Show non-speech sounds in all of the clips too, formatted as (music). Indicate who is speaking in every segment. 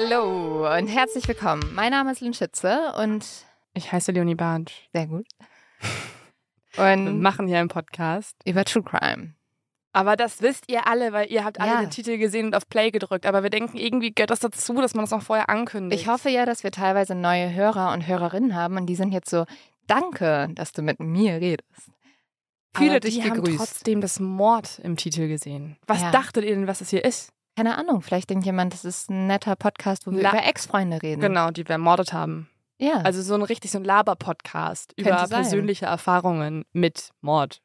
Speaker 1: Hallo und herzlich willkommen. Mein Name ist Lynn Schütze und
Speaker 2: Ich heiße Leonie Bartsch.
Speaker 1: sehr gut. (laughs)
Speaker 2: Wir
Speaker 1: Und
Speaker 2: machen hier einen Podcast.
Speaker 1: über True Crime.
Speaker 2: Aber das wisst ihr alle, weil ihr habt alle
Speaker 1: Ja.
Speaker 2: den Titel gesehen und auf Play gedrückt. Aber wir denken, irgendwie gehört das dazu, dass man das noch vorher ankündigt.
Speaker 1: Ich hoffe ja, dass wir teilweise neue Hörer und Hörerinnen haben und die sind jetzt so, danke, dass du mit mir redest. Fühle dich
Speaker 2: die haben
Speaker 1: gegrüßt.
Speaker 2: trotzdem das Mord im Titel gesehen. Was
Speaker 1: Ja.
Speaker 2: dachtet ihr denn, was das hier ist?
Speaker 1: Keine Ahnung, vielleicht denkt jemand, das ist ein netter Podcast, wo wir
Speaker 2: La-
Speaker 1: über Ex-Freunde reden.
Speaker 2: Genau, die wir ermordet haben.
Speaker 1: Ja.
Speaker 2: Also so ein richtig so ein Laber-Podcast über
Speaker 1: sein.
Speaker 2: persönliche Erfahrungen mit Mord.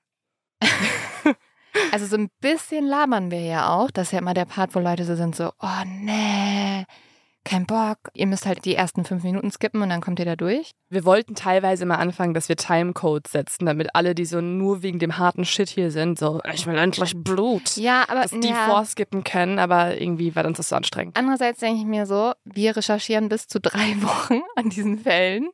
Speaker 1: Also so ein bisschen labern wir ja auch. Das ist ja immer der Part, wo Leute so sind, so, oh nee, kein Bock. Ihr müsst halt die ersten fünf Minuten skippen und dann kommt ihr da durch.
Speaker 2: Wir wollten teilweise mal anfangen, dass wir Timecodes setzen, damit alle, die so nur wegen dem harten Shit hier sind, so, ich will endlich Blut,
Speaker 1: Ja, aber
Speaker 2: dass die
Speaker 1: ja,
Speaker 2: vorskippen können, aber irgendwie war uns das so anstrengend.
Speaker 1: andererseits denke ich mir so, wir recherchieren bis zu drei (laughs) Wochen an diesen Fällen.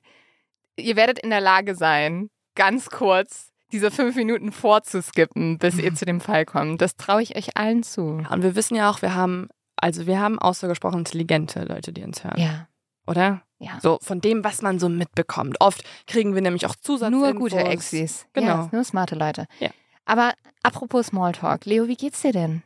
Speaker 1: Ihr werdet in der Lage sein, ganz kurz diese fünf Minuten vorzuskippen, bis ihr (laughs) zu dem Fall kommt. Das traue ich euch allen zu.
Speaker 2: Ja, und wir wissen ja auch, wir haben, also wir haben ausgesprochen intelligente Leute, die uns hören,
Speaker 1: Ja,
Speaker 2: oder?
Speaker 1: ja.
Speaker 2: So von dem, was man so mitbekommt. Oft kriegen wir nämlich auch Zusatz.
Speaker 1: Nur gute Exis.
Speaker 2: Genau.
Speaker 1: Ja, nur smarte Leute.
Speaker 2: Ja.
Speaker 1: Aber apropos Smalltalk, Leo, wie geht's dir denn?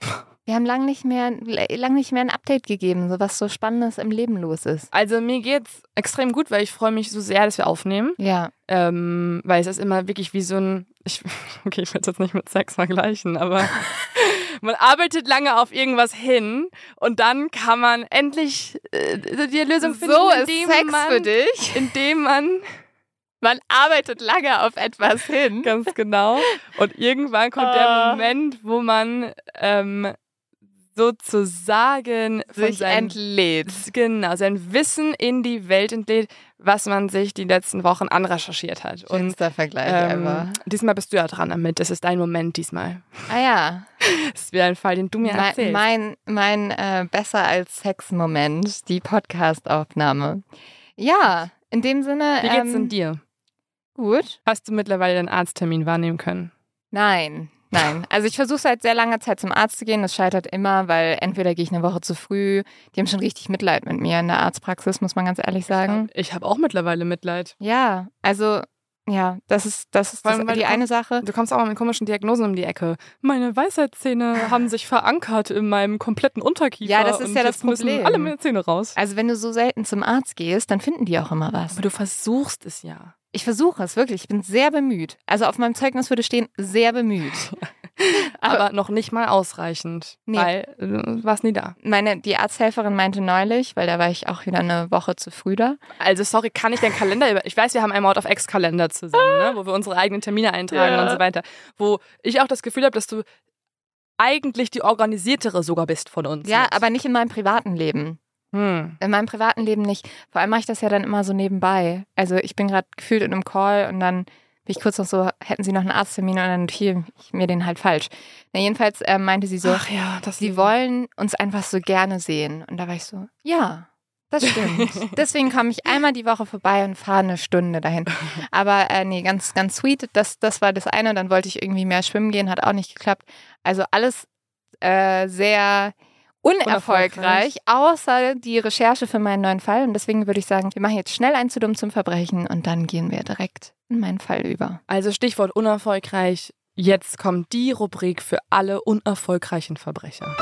Speaker 1: (laughs) Wir haben lange nicht mehr, lang nicht mehr ein Update gegeben, so was so Spannendes im Leben los ist.
Speaker 2: Also mir geht's extrem gut, weil ich freue mich so sehr, dass wir aufnehmen.
Speaker 1: Ja,
Speaker 2: Ähm, weil es ist immer wirklich wie so ein, ich, (laughs) okay, ich will es jetzt nicht mit Sex vergleichen, aber (laughs) man arbeitet lange auf irgendwas hin und dann kann man endlich äh, die Lösung finden,
Speaker 1: so ist Sex
Speaker 2: man,
Speaker 1: für dich. (laughs)
Speaker 2: indem man
Speaker 1: Man arbeitet lange auf etwas hin. (laughs)
Speaker 2: Ganz genau. Und irgendwann kommt
Speaker 1: Ah.
Speaker 2: der Moment, wo man ähm, sozusagen
Speaker 1: Sich entlädt.
Speaker 2: genau, sein Wissen in die Welt entlädt, was man sich die letzten Wochen anrecherchiert hat. Und
Speaker 1: Schönster Vergleich
Speaker 2: ähm,
Speaker 1: ever.
Speaker 2: diesmal bist du ja dran damit. Das ist dein Moment diesmal.
Speaker 1: Ah ja, (laughs)
Speaker 2: Das ist wieder ein Fall, den du mir
Speaker 1: mein,
Speaker 2: erzählst.
Speaker 1: mein, mein äh, besser als Sex-Moment, die Podcast-Aufnahme. Ja, in dem Sinne.
Speaker 2: Wie geht's
Speaker 1: ähm,
Speaker 2: denn dir?
Speaker 1: Gut.
Speaker 2: Hast du mittlerweile deinen Arzttermin wahrnehmen können?
Speaker 1: Nein, nein. Also ich versuche seit sehr langer Zeit zum Arzt zu gehen. Das scheitert immer, weil entweder gehe ich eine Woche zu früh. Die haben schon richtig Mitleid mit mir in der Arztpraxis, muss man ganz ehrlich sagen.
Speaker 2: Ich habe auch mittlerweile Mitleid.
Speaker 1: Ja, also ja, das ist das ist das,
Speaker 2: allem, weil
Speaker 1: die eine Sache.
Speaker 2: Du kommst auch mal mit komischen Diagnosen um die Ecke. Meine Weisheitszähne (laughs) haben sich verankert in meinem kompletten Unterkiefer.
Speaker 1: Ja, das ist ja das
Speaker 2: jetzt müssen
Speaker 1: Problem.
Speaker 2: alle meine Zähne raus.
Speaker 1: Also wenn du so selten zum Arzt gehst, dann finden die auch immer was.
Speaker 2: Aber du versuchst es ja.
Speaker 1: Ich versuche es wirklich. Ich bin sehr bemüht. Also auf meinem Zeugnis würde stehen sehr bemüht. (laughs)
Speaker 2: Aber noch nicht mal ausreichend.
Speaker 1: Nee.
Speaker 2: Weil äh, du warst nie da.
Speaker 1: Meine die Arzthelferin meinte neulich, weil da war ich auch wieder eine Woche zu früh da.
Speaker 2: Also sorry, kann ich den Kalender über... Ich weiß, wir haben einen Mord of X-Kalender zusammen, ne? wo wir unsere eigenen Termine eintragen
Speaker 1: Ja.
Speaker 2: und so weiter. Wo ich auch das Gefühl habe, dass du eigentlich die organisiertere sogar bist von uns.
Speaker 1: Ja,
Speaker 2: mit.
Speaker 1: aber nicht in meinem privaten Leben.
Speaker 2: Hm.
Speaker 1: In meinem privaten Leben nicht. Vor allem mache ich das ja dann immer so nebenbei. Also ich bin gerade gefühlt in einem Call und dann bin ich kurz noch so, hätten Sie noch einen Arzttermin und dann notiere ich mir den halt falsch. Na, jedenfalls äh, meinte sie so,
Speaker 2: Ach ja, das
Speaker 1: Sie wollen uns einfach so gerne sehen. Und da war ich so, ja, das (laughs) stimmt. Deswegen komme ich einmal die Woche vorbei und fahre eine Stunde dahin. Aber äh, nee, ganz, ganz sweet. Das, das war das eine. Dann wollte ich irgendwie mehr schwimmen gehen, hat auch nicht geklappt. Also alles äh, sehr unerfolgreich, außer die Recherche für meinen neuen Fall. Und deswegen würde ich sagen, wir machen jetzt schnell ein zu dumm zum Verbrechen und dann gehen wir direkt in meinen Fall über.
Speaker 2: Also Stichwort unerfolgreich. Jetzt kommt die Rubrik für alle unerfolgreichen Verbrecher.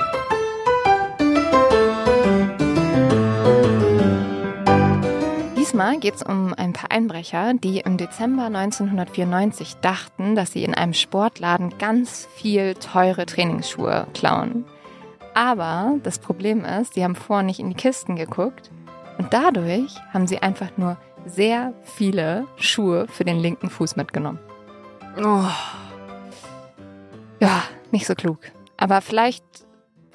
Speaker 1: Diesmal geht es um ein paar Einbrecher, die im Dezember 1994 dachten, dass sie in einem Sportladen ganz viel teure Trainingsschuhe klauen. Aber das Problem ist, sie haben vorher nicht in die Kisten geguckt und dadurch haben sie einfach nur sehr viele Schuhe für den linken Fuß mitgenommen.
Speaker 2: Oh,
Speaker 1: Ja, nicht so klug. Aber vielleicht,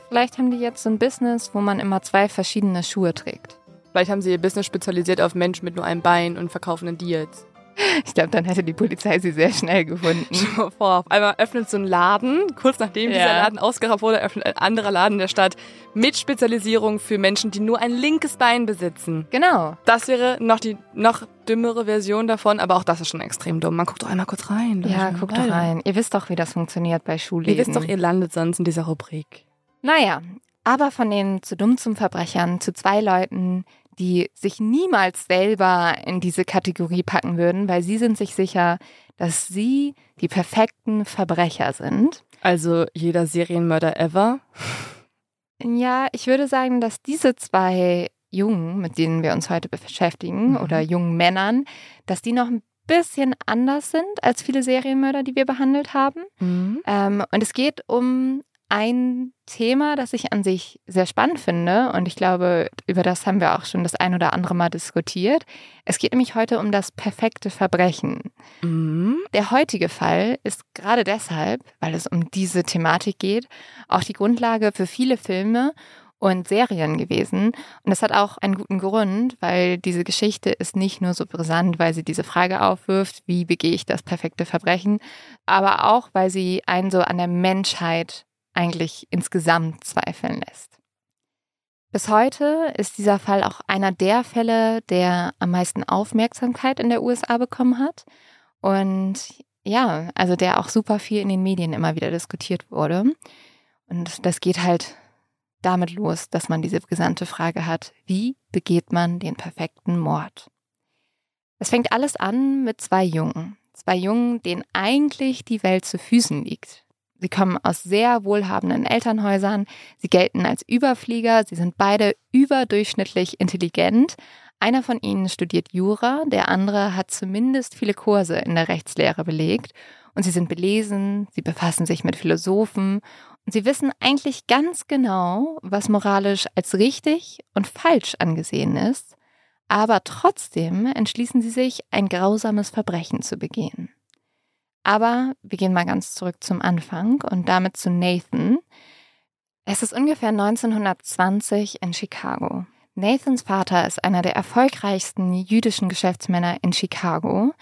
Speaker 1: vielleicht haben die jetzt so ein Business, wo man immer zwei verschiedene Schuhe trägt.
Speaker 2: vielleicht haben sie ihr Business spezialisiert auf Menschen mit nur einem Bein und verkaufen dann die jetzt.
Speaker 1: Ich glaube, dann hätte die Polizei sie sehr schnell gefunden. (laughs)
Speaker 2: Vor, auf einmal öffnet so ein Laden, kurz nachdem dieser
Speaker 1: Ja.
Speaker 2: Laden ausgeraubt wurde, öffnet ein anderer Laden der Stadt mit Spezialisierung für Menschen, die nur ein linkes Bein besitzen.
Speaker 1: Genau.
Speaker 2: Das wäre noch die noch dümmere Version davon, aber auch das ist schon extrem dumm. Man guckt doch einmal kurz rein.
Speaker 1: Ja, guck doch rein. Ihr wisst doch, wie das funktioniert bei Schulläden.
Speaker 2: Ihr wisst doch, ihr landet sonst in dieser Rubrik.
Speaker 1: Naja, aber von den zu dumm zum Verbrechern zu zwei Leuten, die sich niemals selber in diese Kategorie packen würden, weil sie sind sich sicher, dass sie die perfekten Verbrecher sind.
Speaker 2: Also jeder Serienmörder ever.
Speaker 1: Ja, ich würde sagen, dass diese zwei Jungen, mit denen wir uns heute beschäftigen, mhm. oder jungen Männern, dass die noch ein bisschen anders sind als viele Serienmörder, die wir behandelt haben. Mhm. Ähm, und es geht um ein Thema, das ich an sich sehr spannend finde und ich glaube, über das haben wir auch schon das ein oder andere Mal diskutiert. Es geht nämlich heute um das perfekte Verbrechen. Mhm. Der heutige Fall ist gerade deshalb, weil es um diese Thematik geht, auch die Grundlage für viele Filme und Serien gewesen. Und das hat auch einen guten Grund, weil diese Geschichte ist nicht nur so brisant, weil sie diese Frage aufwirft, wie begehe ich das perfekte Verbrechen, aber auch, weil sie einen so an der Menschheit eigentlich insgesamt zweifeln lässt. Bis heute ist dieser Fall auch einer der Fälle, der am meisten Aufmerksamkeit in der USA bekommen hat. Und ja, also der auch super viel in den Medien immer wieder diskutiert wurde. Und das geht halt damit los, dass man diese gesamte Frage hat, wie begeht man den perfekten Mord? Es fängt alles an mit zwei Jungen. Zwei Jungen, denen eigentlich die Welt zu Füßen liegt. Sie kommen aus sehr wohlhabenden Elternhäusern, sie gelten als Überflieger, sie sind beide überdurchschnittlich intelligent. Einer von ihnen studiert Jura, der andere hat zumindest viele Kurse in der Rechtslehre belegt. Und sie sind belesen, sie befassen sich mit Philosophen. Und sie wissen eigentlich ganz genau, was moralisch als richtig und falsch angesehen ist, aber trotzdem entschließen sie sich, ein grausames Verbrechen zu begehen. Aber wir gehen mal ganz zurück zum Anfang und damit zu Nathan. Es ist ungefähr 1920 in Chicago. Nathans Vater ist einer der erfolgreichsten jüdischen Geschäftsmänner in Chicago.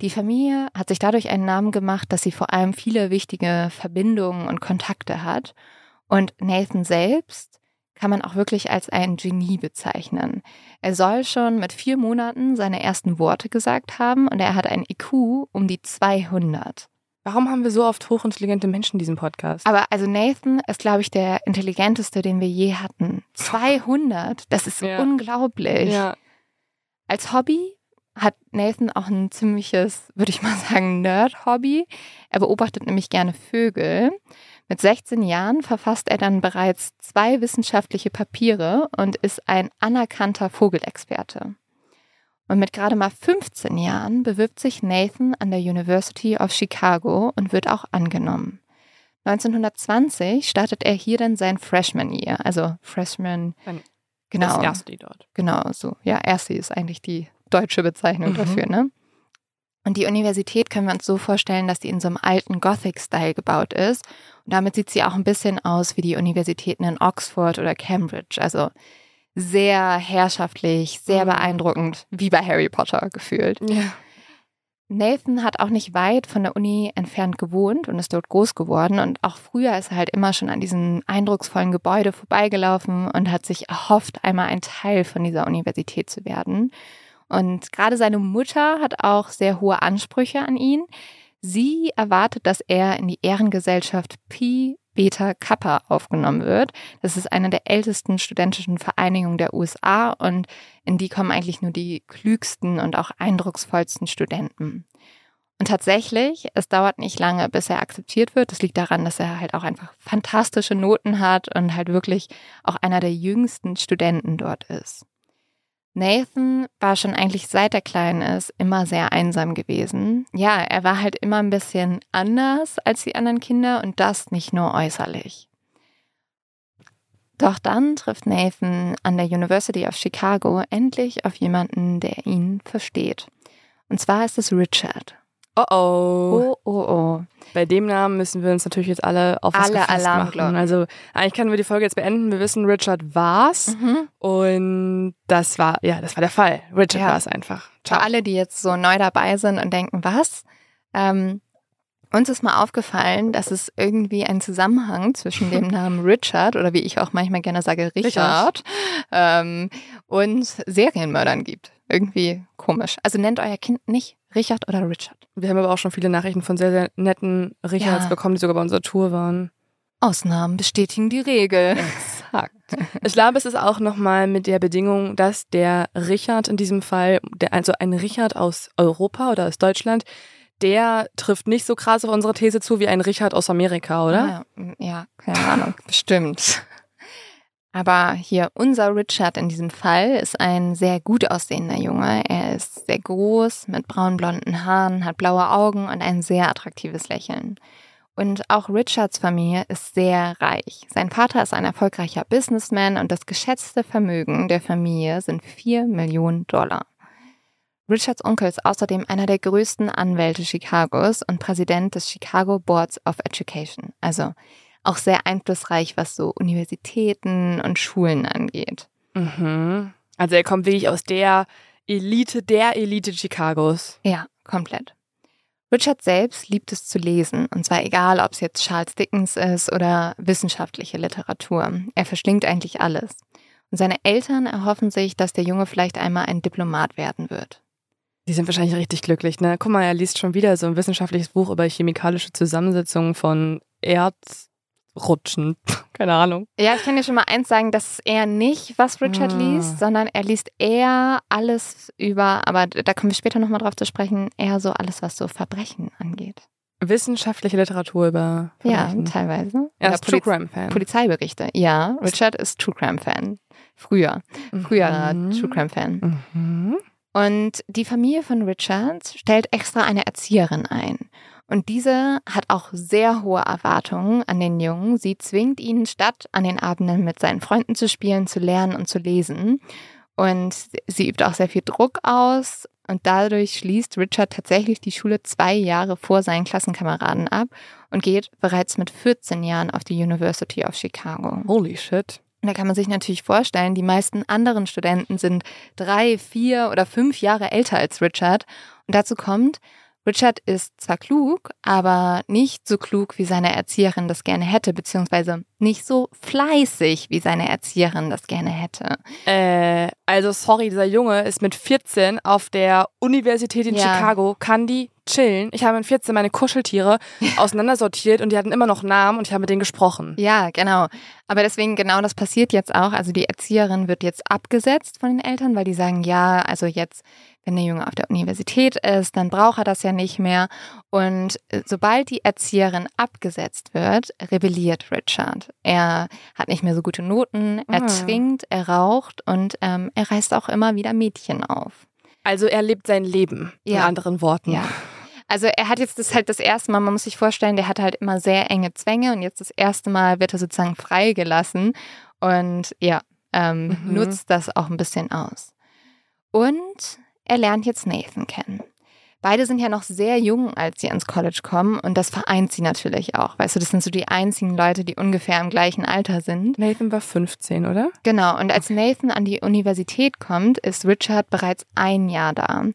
Speaker 1: Die Familie hat sich dadurch einen Namen gemacht, dass sie vor allem viele wichtige Verbindungen und Kontakte hat. Und Nathan selbst kann man auch wirklich als ein Genie bezeichnen. Er soll schon mit vier Monaten seine ersten Worte gesagt haben und er hat ein IQ um die 200.
Speaker 2: Warum haben wir so oft hochintelligente Menschen in diesem Podcast?
Speaker 1: Aber also Nathan ist, glaube ich, der intelligenteste, den wir je hatten. 200, das ist (laughs) ja. unglaublich. Ja. Als Hobby hat Nathan auch ein ziemliches, würde ich mal sagen, Nerd-Hobby. Er beobachtet nämlich gerne Vögel. Mit 16 Jahren verfasst er dann bereits zwei wissenschaftliche Papiere und ist ein anerkannter Vogelexperte. Und mit gerade mal 15 Jahren bewirbt sich Nathan an der University of Chicago und wird auch angenommen. 1920 startet er hier dann sein Freshman Year, also Freshman.
Speaker 2: Genau. Das erste dort.
Speaker 1: Genau, so. Ja, erste ist eigentlich die deutsche Bezeichnung mhm. dafür, ne? Und die Universität können wir uns so vorstellen, dass die in so einem alten Gothic-Style gebaut ist. Und damit sieht sie auch ein bisschen aus wie die Universitäten in Oxford oder Cambridge. Also sehr herrschaftlich, sehr mhm. beeindruckend, wie bei Harry Potter gefühlt. Ja. Nathan hat auch nicht weit von der Uni entfernt gewohnt und ist dort groß geworden. Und auch früher ist er halt immer schon an diesem eindrucksvollen Gebäude vorbeigelaufen und hat sich erhofft, einmal ein Teil von dieser Universität zu werden. Und gerade seine Mutter hat auch sehr hohe Ansprüche an ihn. Sie erwartet, dass er in die Ehrengesellschaft Pi Beta Kappa aufgenommen wird. Das ist eine der ältesten studentischen Vereinigungen der USA und in die kommen eigentlich nur die klügsten und auch eindrucksvollsten Studenten. Und tatsächlich, es dauert nicht lange, bis er akzeptiert wird. Das liegt daran, dass er halt auch einfach fantastische Noten hat und halt wirklich auch einer der jüngsten Studenten dort ist. Nathan war schon eigentlich seit er klein ist immer sehr einsam gewesen. Ja, er war halt immer ein bisschen anders als die anderen Kinder und das nicht nur äußerlich. Doch dann trifft Nathan an der University of Chicago endlich auf jemanden, der ihn versteht. Und zwar ist es Richard.
Speaker 2: Oh oh.
Speaker 1: Oh oh oh.
Speaker 2: Bei dem Namen müssen wir uns natürlich jetzt alle auf was alle Alarmglocken. Also eigentlich können wir die Folge jetzt beenden. Wir wissen, Richard war's mhm. und das war ja, das war der Fall. Richard ja. war es einfach.
Speaker 1: Ciao. Für alle, die jetzt so neu dabei sind und denken, was? Ähm, uns ist mal aufgefallen, dass es irgendwie einen Zusammenhang zwischen dem (laughs) Namen Richard oder wie ich auch manchmal gerne sage Richard, Richard. Ähm, und Serienmördern gibt. Irgendwie komisch. Also nennt euer Kind nicht Richard oder Richard.
Speaker 2: Wir haben aber auch schon viele Nachrichten von sehr, sehr netten Richards ja. bekommen, die sogar bei unserer Tour waren.
Speaker 1: Ausnahmen bestätigen die Regel.
Speaker 2: Gepackt. Ich glaube, es ist auch nochmal mit der Bedingung, dass der Richard in diesem Fall, der, also ein Richard aus Europa oder aus Deutschland, der trifft nicht so krass auf unsere These zu wie ein Richard aus Amerika, oder?
Speaker 1: Ja, ja keine Ahnung, bestimmt. Aber hier unser Richard in diesem Fall ist ein sehr gut aussehender Junge. Er ist sehr groß, mit braun-blonden Haaren, hat blaue Augen und ein sehr attraktives Lächeln. Und auch Richards Familie ist sehr reich. Sein Vater ist ein erfolgreicher Businessman und das geschätzte Vermögen der Familie sind 4 Millionen Dollar. Richards Onkel ist außerdem einer der größten Anwälte Chicagos und Präsident des Chicago Boards of Education. Also auch sehr einflussreich, was so Universitäten und Schulen angeht.
Speaker 2: Mhm. Also er kommt wirklich aus der Elite der Elite Chicagos.
Speaker 1: Ja, komplett. Richard selbst liebt es zu lesen, und zwar egal, ob es jetzt Charles Dickens ist oder wissenschaftliche Literatur. Er verschlingt eigentlich alles. Und seine Eltern erhoffen sich, dass der Junge vielleicht einmal ein Diplomat werden wird.
Speaker 2: Die sind wahrscheinlich richtig glücklich, ne? Guck mal, er liest schon wieder so ein wissenschaftliches Buch über chemikalische Zusammensetzungen von Erz, rutschen. (laughs) Keine Ahnung.
Speaker 1: Ja, ich kann dir schon mal eins sagen, das ist eher nicht, was Richard ah. liest, sondern er liest eher alles über, aber da kommen wir später nochmal drauf zu sprechen, eher so alles, was so Verbrechen angeht.
Speaker 2: Wissenschaftliche Literatur über
Speaker 1: Verbrechen. Ja, teilweise.
Speaker 2: Er ist True Crime Fan.
Speaker 1: Polizeiberichte. Ja, Richard ist True Crime Fan. Früher. Früher mhm. True Crime Fan. Mhm. Und die Familie von Richard stellt extra eine Erzieherin ein. Und diese hat auch sehr hohe Erwartungen an den Jungen. Sie zwingt ihn, statt an den Abenden mit seinen Freunden zu spielen, zu lernen und zu lesen. Und sie übt auch sehr viel Druck aus. Und dadurch schließt Richard tatsächlich die Schule zwei Jahre vor seinen Klassenkameraden ab und geht bereits mit 14 Jahren auf die University of Chicago.
Speaker 2: Holy shit.
Speaker 1: Und da kann man sich natürlich vorstellen, die meisten anderen Studenten sind drei, vier oder fünf Jahre älter als Richard. Und dazu kommt, Richard ist zwar klug, aber nicht so klug, wie seine Erzieherin das gerne hätte, beziehungsweise nicht so fleißig, wie seine Erzieherin das gerne hätte.
Speaker 2: Äh, also sorry, dieser Junge ist mit 14 auf der Universität in ja. Chicago, kann die chillen. Ich habe mit 14 meine Kuscheltiere (laughs) auseinandersortiert und die hatten immer noch Namen und ich habe mit denen gesprochen.
Speaker 1: Ja, genau. Aber deswegen genau das passiert jetzt auch. Also die Erzieherin wird jetzt abgesetzt von den Eltern, weil die sagen, ja, also jetzt wenn der Junge auf der Universität ist, dann braucht er das ja nicht mehr. Und äh, sobald die Erzieherin abgesetzt wird, rebelliert Richard. Er hat nicht mehr so gute Noten, er mhm. trinkt, er raucht und ähm, er reißt auch immer wieder Mädchen auf.
Speaker 2: Also er lebt sein Leben, ja. in anderen Worten.
Speaker 1: Ja. Also er hat jetzt das halt das erste Mal, man muss sich vorstellen, der hat halt immer sehr enge Zwänge und jetzt das erste Mal wird er sozusagen freigelassen und ja, ähm, mhm. nutzt das auch ein bisschen aus. Und er lernt jetzt Nathan kennen. Beide sind ja noch sehr jung, als sie ins College kommen und das vereint sie natürlich auch. Weißt du, das sind so die einzigen Leute, die ungefähr im gleichen Alter sind.
Speaker 2: Nathan war 15, oder?
Speaker 1: Genau, und als Nathan an die Universität kommt, ist Richard bereits ein Jahr da.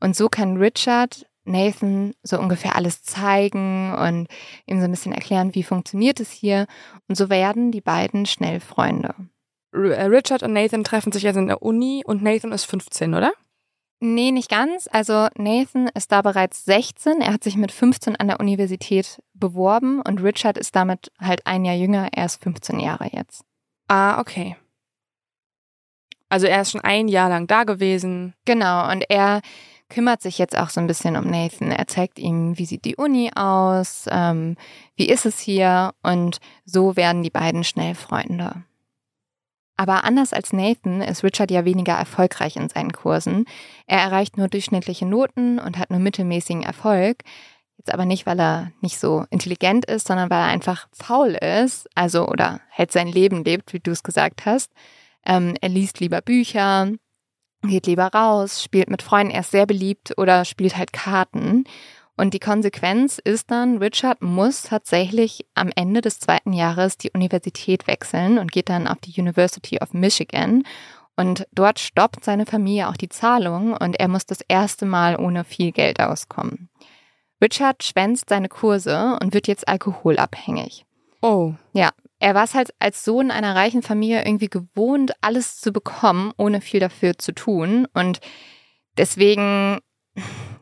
Speaker 1: Und so kann Richard Nathan so ungefähr alles zeigen und ihm so ein bisschen erklären, wie funktioniert es hier. Und so werden die beiden schnell Freunde.
Speaker 2: Richard und Nathan treffen sich jetzt in der Uni und Nathan ist 15, oder?
Speaker 1: Nee, nicht ganz. Also Nathan ist da bereits 16. Er hat sich mit 15 an der Universität beworben und Richard ist damit halt ein Jahr jünger. Er ist 15 Jahre jetzt.
Speaker 2: Ah, okay. Also er ist schon ein Jahr lang da gewesen.
Speaker 1: Genau, und er kümmert sich jetzt auch so ein bisschen um Nathan. Er zeigt ihm, wie sieht die Uni aus, ähm, wie ist es hier und so werden die beiden schnell Freunde. Aber anders als Nathan ist Richard ja weniger erfolgreich in seinen Kursen. Er erreicht nur durchschnittliche Noten und hat nur mittelmäßigen Erfolg. Jetzt aber nicht, weil er nicht so intelligent ist, sondern weil er einfach faul ist, also oder halt sein Leben lebt, wie du es gesagt hast. Ähm, er liest lieber Bücher, geht lieber raus, spielt mit Freunden, er ist sehr beliebt oder spielt halt Karten. Und die Konsequenz ist dann, Richard muss tatsächlich am Ende des zweiten Jahres die Universität wechseln und geht dann auf die University of Michigan. Und dort stoppt seine Familie auch die Zahlung und er muss das erste Mal ohne viel Geld auskommen. Richard schwänzt seine Kurse und wird jetzt alkoholabhängig.
Speaker 2: Oh.
Speaker 1: Ja, er war es halt als Sohn einer reichen Familie irgendwie gewohnt, alles zu bekommen, ohne viel dafür zu tun. Und deswegen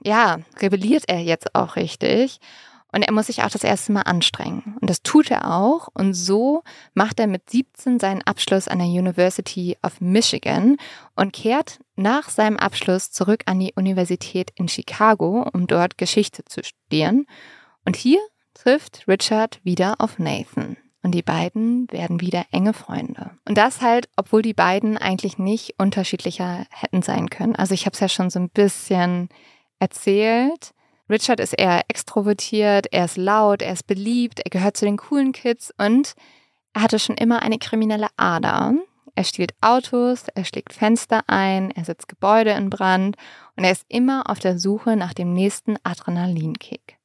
Speaker 1: ja, rebelliert er jetzt auch richtig. Und er muss sich auch das erste Mal anstrengen. Und das tut er auch. Und so macht er mit 17 seinen Abschluss an der University of Michigan und kehrt nach seinem Abschluss zurück an die Universität in Chicago, um dort Geschichte zu studieren. Und hier trifft Richard wieder auf Nathan. Und die beiden werden wieder enge Freunde. Und das halt, obwohl die beiden eigentlich nicht unterschiedlicher hätten sein können. Also ich habe es ja schon so ein bisschen erzählt. Richard ist eher extrovertiert, er ist laut, er ist beliebt, er gehört zu den coolen Kids und er hatte schon immer eine kriminelle Ader. Er stiehlt Autos, er schlägt Fenster ein, er setzt Gebäude in Brand und er ist immer auf der Suche nach dem nächsten Adrenalinkick.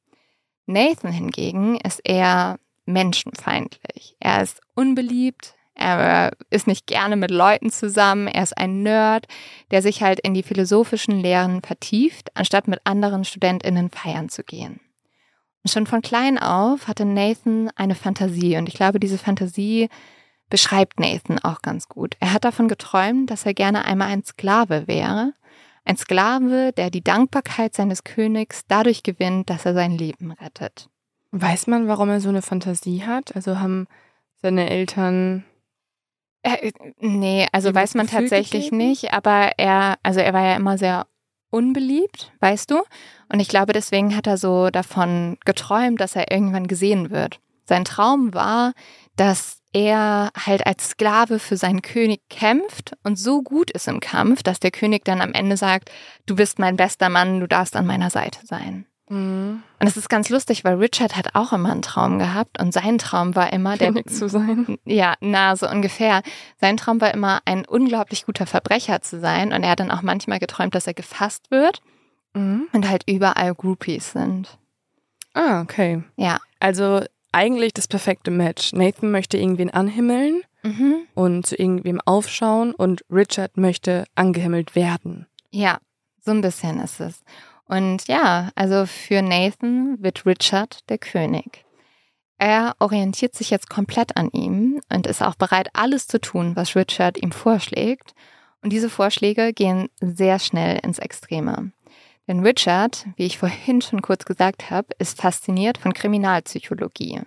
Speaker 1: Nathan hingegen ist eher menschenfeindlich. Er ist unbeliebt, er ist nicht gerne mit Leuten zusammen, er ist ein Nerd, der sich halt in die philosophischen Lehren vertieft, anstatt mit anderen Studentinnen feiern zu gehen. Und schon von klein auf hatte Nathan eine Fantasie und ich glaube, diese Fantasie beschreibt Nathan auch ganz gut. Er hat davon geträumt, dass er gerne einmal ein Sklave wäre, ein Sklave, der die Dankbarkeit seines Königs dadurch gewinnt, dass er sein Leben rettet.
Speaker 2: Weiß man, warum er so eine Fantasie hat? Also haben seine Eltern
Speaker 1: äh, nee, also weiß man tatsächlich gegeben? nicht, aber er, also er war ja immer sehr unbeliebt, weißt du? Und ich glaube, deswegen hat er so davon geträumt, dass er irgendwann gesehen wird. Sein Traum war, dass er halt als Sklave für seinen König kämpft und so gut ist im Kampf, dass der König dann am Ende sagt, du bist mein bester Mann, du darfst an meiner Seite sein. Mhm. Und es ist ganz lustig, weil Richard hat auch immer einen Traum gehabt und sein Traum war immer
Speaker 2: der König zu sein. (laughs)
Speaker 1: Ja, na so ungefähr. Sein Traum war immer ein unglaublich guter Verbrecher zu sein und er hat dann auch manchmal geträumt, dass er gefasst wird mhm. und halt überall Groupies sind.
Speaker 2: Ah, okay.
Speaker 1: Ja.
Speaker 2: Also eigentlich das perfekte Match. Nathan möchte irgendwen anhimmeln mhm. und zu irgendwem aufschauen und Richard möchte angehimmelt werden.
Speaker 1: Ja, so ein bisschen ist es. Und ja, also für Nathan wird Richard der König. Er orientiert sich jetzt komplett an ihm und ist auch bereit, alles zu tun, was Richard ihm vorschlägt. Und diese Vorschläge gehen sehr schnell ins Extreme. Denn Richard, wie ich vorhin schon kurz gesagt habe, ist fasziniert von Kriminalpsychologie.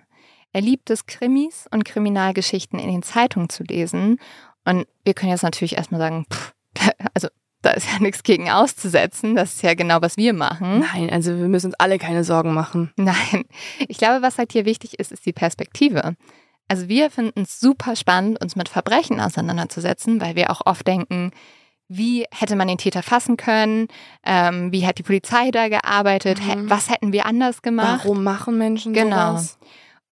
Speaker 1: Er liebt es, Krimis und Kriminalgeschichten in den Zeitungen zu lesen. Und wir können jetzt natürlich erstmal sagen, pff, (laughs) also da ist ja (laughs) nichts gegen auszusetzen. Das ist ja genau, was wir machen.
Speaker 2: Nein, also wir müssen uns alle keine Sorgen machen.
Speaker 1: Nein. Ich glaube, was halt hier wichtig ist, ist die Perspektive. Also wir finden es super spannend, uns mit Verbrechen auseinanderzusetzen, weil wir auch oft denken, wie hätte man den Täter fassen können? Ähm, wie hat die Polizei da gearbeitet? Mhm. Was hätten wir anders gemacht?
Speaker 2: Warum machen Menschen
Speaker 1: genau.
Speaker 2: sowas?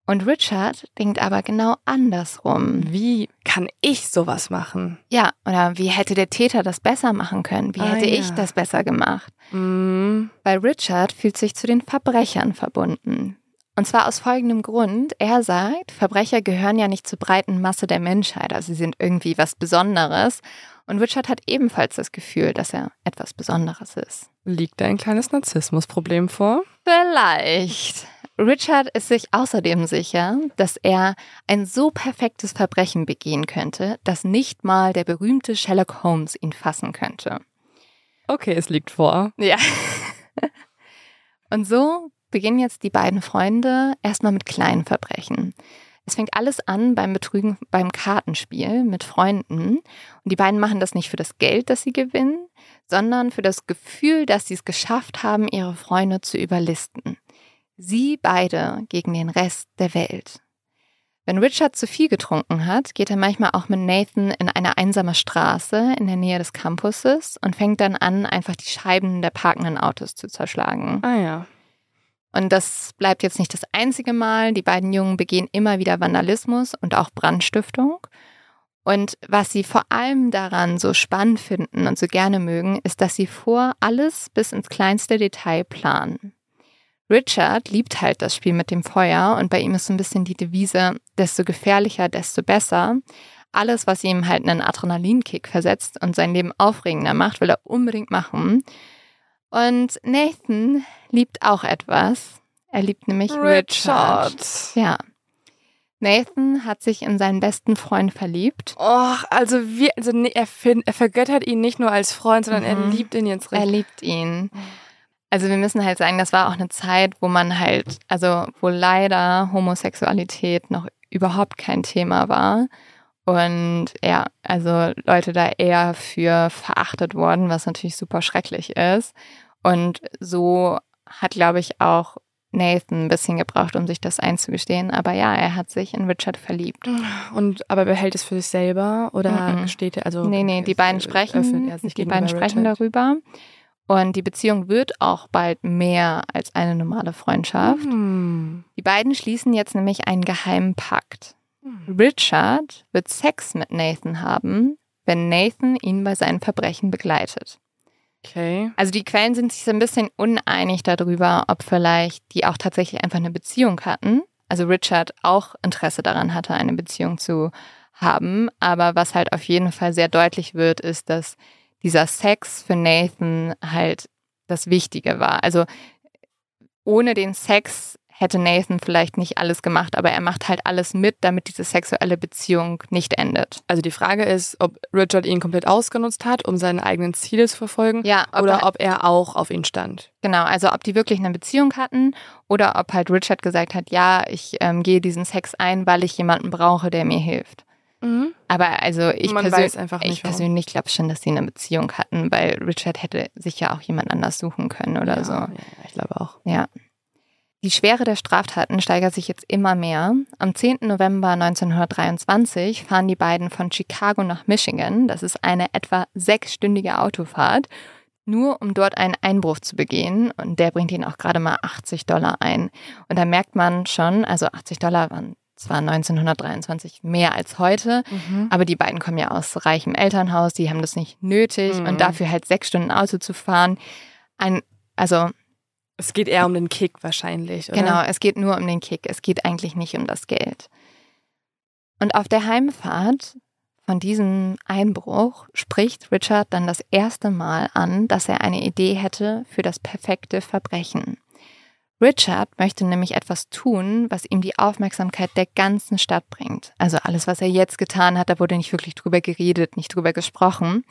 Speaker 1: Und Richard denkt aber genau andersrum.
Speaker 2: Wie kann ich sowas machen?
Speaker 1: Ja, oder wie hätte der Täter das besser machen können? Wie ah, hätte ja. ich das besser gemacht? Mhm. Weil Richard fühlt sich zu den Verbrechern verbunden. Und zwar aus folgendem Grund. Er sagt, Verbrecher gehören ja nicht zur breiten Masse der Menschheit, also sie sind irgendwie was Besonderes. Und Richard hat ebenfalls das Gefühl, dass er etwas Besonderes ist.
Speaker 2: Liegt da ein kleines Narzissmusproblem vor?
Speaker 1: Vielleicht. Richard ist sich außerdem sicher, dass er ein so perfektes Verbrechen begehen könnte, dass nicht mal der berühmte Sherlock Holmes ihn fassen könnte.
Speaker 2: Okay, es liegt vor.
Speaker 1: Ja. Und so beginnen jetzt die beiden Freunde erstmal mit kleinen Verbrechen. Es fängt alles an beim Betrügen beim Kartenspiel mit Freunden. Und die beiden machen das nicht für das Geld, das sie gewinnen, sondern für das Gefühl, dass sie es geschafft haben, ihre Freunde zu überlisten. Sie beide gegen den Rest der Welt. Wenn Richard zu viel getrunken hat, geht er manchmal auch mit Nathan in eine einsame Straße in der Nähe des Campuses und fängt dann an, einfach die Scheiben der parkenden Autos zu zerschlagen.
Speaker 2: Ah ja.
Speaker 1: Und das bleibt jetzt nicht das einzige Mal. Die beiden Jungen begehen immer wieder Vandalismus und auch Brandstiftung. Und was sie vor allem daran so spannend finden und so gerne mögen, ist, dass sie vor alles bis ins kleinste Detail planen. Richard liebt halt das Spiel mit dem Feuer und bei ihm ist so ein bisschen die Devise, desto gefährlicher, desto besser. Alles, was ihm halt einen Adrenalinkick versetzt und sein Leben aufregender macht, will er unbedingt machen. Und Nathan liebt auch etwas. Er liebt nämlich Richard. Richard. Ja. Nathan hat sich in seinen besten Freund verliebt.
Speaker 2: Och, also, wir, also er, find, er vergöttert ihn nicht nur als Freund, sondern mhm. er liebt ihn jetzt
Speaker 1: richtig. Er liebt ihn. Also wir müssen halt sagen, das war auch eine Zeit, wo man halt, also wo leider Homosexualität noch überhaupt kein Thema war. Und ja, also Leute da eher für verachtet wurden, was natürlich super schrecklich ist. Und so hat, glaube ich, auch Nathan ein bisschen gebraucht, um sich das einzugestehen. Aber ja, er hat sich in Richard verliebt.
Speaker 2: Und aber behält es für sich selber oder
Speaker 1: Mhm.
Speaker 2: gesteht er also?
Speaker 1: nee, nee, die beiden sprechen,
Speaker 2: sich
Speaker 1: die beiden sprechen
Speaker 2: Richard?
Speaker 1: darüber. Und die Beziehung wird auch bald mehr als eine normale Freundschaft.
Speaker 2: Hm.
Speaker 1: Die beiden schließen jetzt nämlich einen geheimen Pakt. Richard wird Sex mit Nathan haben, wenn Nathan ihn bei seinen Verbrechen begleitet.
Speaker 2: Okay.
Speaker 1: Also die Quellen sind sich so ein bisschen uneinig darüber, ob vielleicht die auch tatsächlich einfach eine Beziehung hatten. Also Richard auch Interesse daran hatte, eine Beziehung zu haben. Aber was halt auf jeden Fall sehr deutlich wird, ist, dass dieser Sex für Nathan halt das Wichtige war. Also ohne den Sex hätte Nathan vielleicht nicht alles gemacht, aber er macht halt alles mit, damit diese sexuelle Beziehung nicht endet.
Speaker 2: Also die Frage ist, ob Richard ihn komplett ausgenutzt hat, um seine eigenen Ziele zu verfolgen,
Speaker 1: Ja, ob
Speaker 2: oder
Speaker 1: er-
Speaker 2: ob er auch auf ihn stand.
Speaker 1: Genau, also ob die wirklich eine Beziehung hatten oder ob halt Richard gesagt hat, ja, ich ähm, gehe diesen Sex ein, weil ich jemanden brauche, der mir hilft. Aber also ich,
Speaker 2: Man
Speaker 1: persö-
Speaker 2: weiß einfach nicht,
Speaker 1: ich persönlich glaube schon, dass sie eine Beziehung hatten, weil Richard hätte sich ja auch jemand anders suchen können oder
Speaker 2: ja,
Speaker 1: so.
Speaker 2: Ja, ich glaube auch.
Speaker 1: Ja. Die Schwere der Straftaten steigert sich jetzt immer mehr. Am 10. November 1923 fahren die beiden von Chicago nach Michigan. Das ist eine etwa sechsstündige Autofahrt, nur um dort einen Einbruch zu begehen. Und der bringt ihnen auch gerade mal 80 Dollar ein. Und da merkt man schon, also 80 Dollar waren zwar 1923 mehr als heute, aber die beiden kommen ja aus reichem Elternhaus, die haben das nicht nötig.
Speaker 2: Mhm.
Speaker 1: Und dafür halt sechs Stunden Auto zu fahren, ein, also
Speaker 2: Es geht eher um den Kick wahrscheinlich, oder?
Speaker 1: Genau, es geht nur um den Kick. Es geht eigentlich nicht um das Geld. Und auf der Heimfahrt von diesem Einbruch spricht Richard dann das erste Mal an, dass er eine Idee hätte für das perfekte Verbrechen. Richard möchte nämlich etwas tun, was ihm die Aufmerksamkeit der ganzen Stadt bringt. Also alles, was er jetzt getan hat, da wurde nicht wirklich drüber geredet, nicht drüber gesprochen.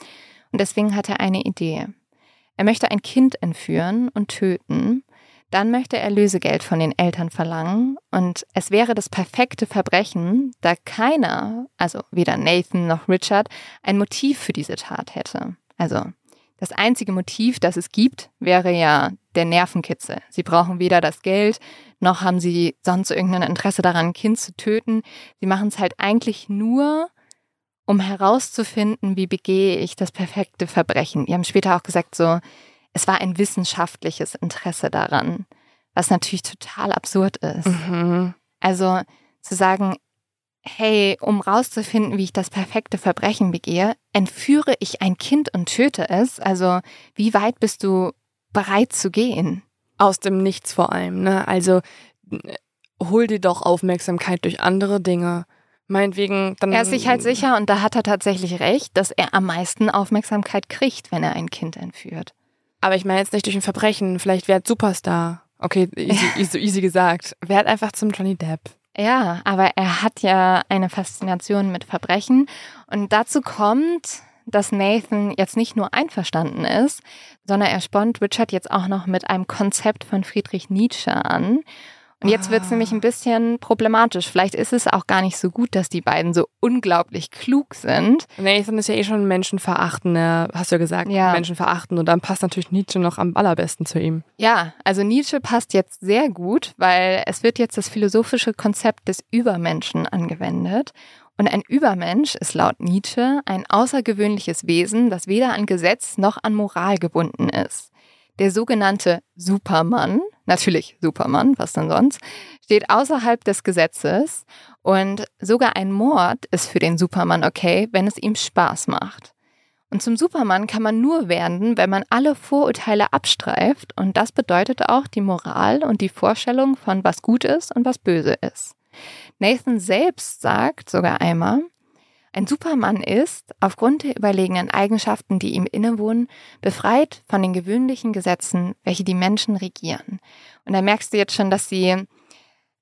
Speaker 1: Und deswegen hat er eine Idee. Er möchte ein Kind entführen und töten. Dann möchte er Lösegeld von den Eltern verlangen. Und es wäre das perfekte Verbrechen, da keiner, also weder Nathan noch Richard, ein Motiv für diese Tat hätte. Also das einzige Motiv, das es gibt, wäre ja der Nervenkitzel. Sie brauchen weder das Geld, noch haben sie sonst irgendein Interesse daran, ein Kind zu töten. Sie machen es halt eigentlich nur, um herauszufinden, wie begehe ich das perfekte Verbrechen. Die haben später auch gesagt, so, es war ein wissenschaftliches Interesse daran, was natürlich total absurd ist.
Speaker 2: Mhm.
Speaker 1: Also zu sagen, hey, um rauszufinden, wie ich das perfekte Verbrechen begehe, entführe ich ein Kind und töte es. Also wie weit bist du bereit zu gehen?
Speaker 2: Aus dem Nichts vor allem, ne? Also hol dir doch Aufmerksamkeit durch andere Dinge. Meinetwegen, dann.
Speaker 1: Er ist sich halt sicher und da hat er tatsächlich recht, dass er am meisten Aufmerksamkeit kriegt, wenn er ein Kind entführt.
Speaker 2: Aber ich meine jetzt nicht durch ein Verbrechen. Vielleicht wäre Superstar. Okay, easy, (laughs) easy, easy gesagt. Wer hat einfach zum Johnny Depp?
Speaker 1: Ja, aber er hat ja eine Faszination mit Verbrechen. Und dazu kommt, dass Nathan jetzt nicht nur einverstanden ist, sondern er spornt Richard jetzt auch noch mit einem Konzept von Friedrich Nietzsche an. Und jetzt wird es
Speaker 2: Ah.
Speaker 1: nämlich ein bisschen problematisch. Vielleicht ist es auch gar nicht so gut, dass die beiden so unglaublich klug sind.
Speaker 2: Nathan ist ja eh schon menschenverachtender, hast du ja gesagt,
Speaker 1: Ja.
Speaker 2: menschenverachtend. Und dann passt natürlich Nietzsche noch am allerbesten zu ihm.
Speaker 1: Ja, also Nietzsche passt jetzt sehr gut, weil es wird jetzt das philosophische Konzept des Übermenschen angewendet. Und ein Übermensch ist laut Nietzsche ein außergewöhnliches Wesen, das weder an Gesetz noch an Moral gebunden ist. Der sogenannte Supermann, natürlich Supermann, was denn sonst, steht außerhalb des Gesetzes und sogar ein Mord ist für den Supermann okay, wenn es ihm Spaß macht. Und zum Supermann kann man nur werden, wenn man alle Vorurteile abstreift. Und das bedeutet auch die Moral und die Vorstellung von was gut ist und was böse ist. Nathan selbst sagt sogar einmal, ein Supermann ist, aufgrund der überlegenen Eigenschaften, die ihm innewohnen, befreit von den gewöhnlichen Gesetzen, welche die Menschen regieren. Und da merkst du jetzt schon, dass sie,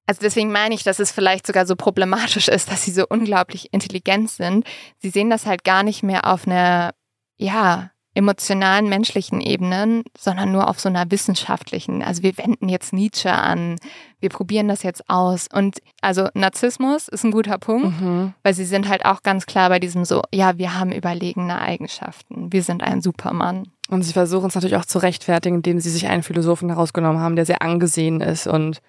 Speaker 1: also deswegen meine ich, dass es vielleicht sogar so problematisch ist, dass sie so unglaublich intelligent sind. Sie sehen das halt gar nicht mehr auf eine, ja, emotionalen, menschlichen Ebenen, sondern nur auf so einer wissenschaftlichen. Also wir wenden jetzt Nietzsche an, wir probieren das jetzt aus. Und also Narzissmus ist ein guter Punkt,
Speaker 2: Mhm.
Speaker 1: weil sie sind halt auch ganz klar bei diesem so, ja, wir haben überlegene Eigenschaften, wir sind ein Supermann.
Speaker 2: Und sie versuchen es natürlich auch zu rechtfertigen, indem sie sich einen Philosophen herausgenommen haben, der sehr angesehen ist. Und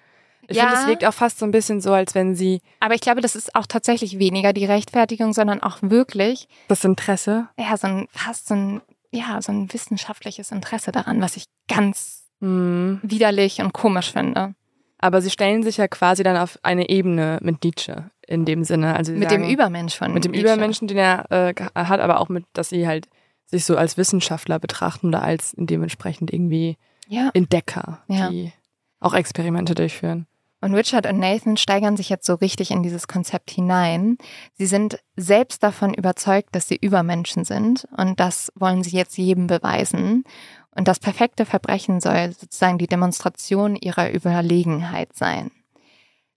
Speaker 2: ich
Speaker 1: Ja.
Speaker 2: finde, es wirkt auch fast so ein bisschen so, als wenn sie
Speaker 1: Aber ich glaube, das ist auch tatsächlich weniger die Rechtfertigung, sondern auch wirklich,
Speaker 2: das Interesse.
Speaker 1: ja, so ein, fast so ein, ja, so ein wissenschaftliches Interesse daran, was ich ganz
Speaker 2: Mhm.
Speaker 1: widerlich und komisch finde.
Speaker 2: Aber sie stellen sich ja quasi dann auf eine Ebene mit Nietzsche in dem Sinne. Also
Speaker 1: Mit
Speaker 2: sagen,
Speaker 1: dem Übermensch von
Speaker 2: mit dem
Speaker 1: Nietzsche.
Speaker 2: Übermenschen, den er äh, hat, aber auch mit, dass sie halt sich so als Wissenschaftler betrachten oder als dementsprechend irgendwie
Speaker 1: Ja.
Speaker 2: Entdecker,
Speaker 1: Ja.
Speaker 2: die auch Experimente durchführen.
Speaker 1: Und Richard und Nathan steigern sich jetzt so richtig in dieses Konzept hinein. Sie sind selbst davon überzeugt, dass sie Übermenschen sind und das wollen sie jetzt jedem beweisen. Und das perfekte Verbrechen soll sozusagen die Demonstration ihrer Überlegenheit sein.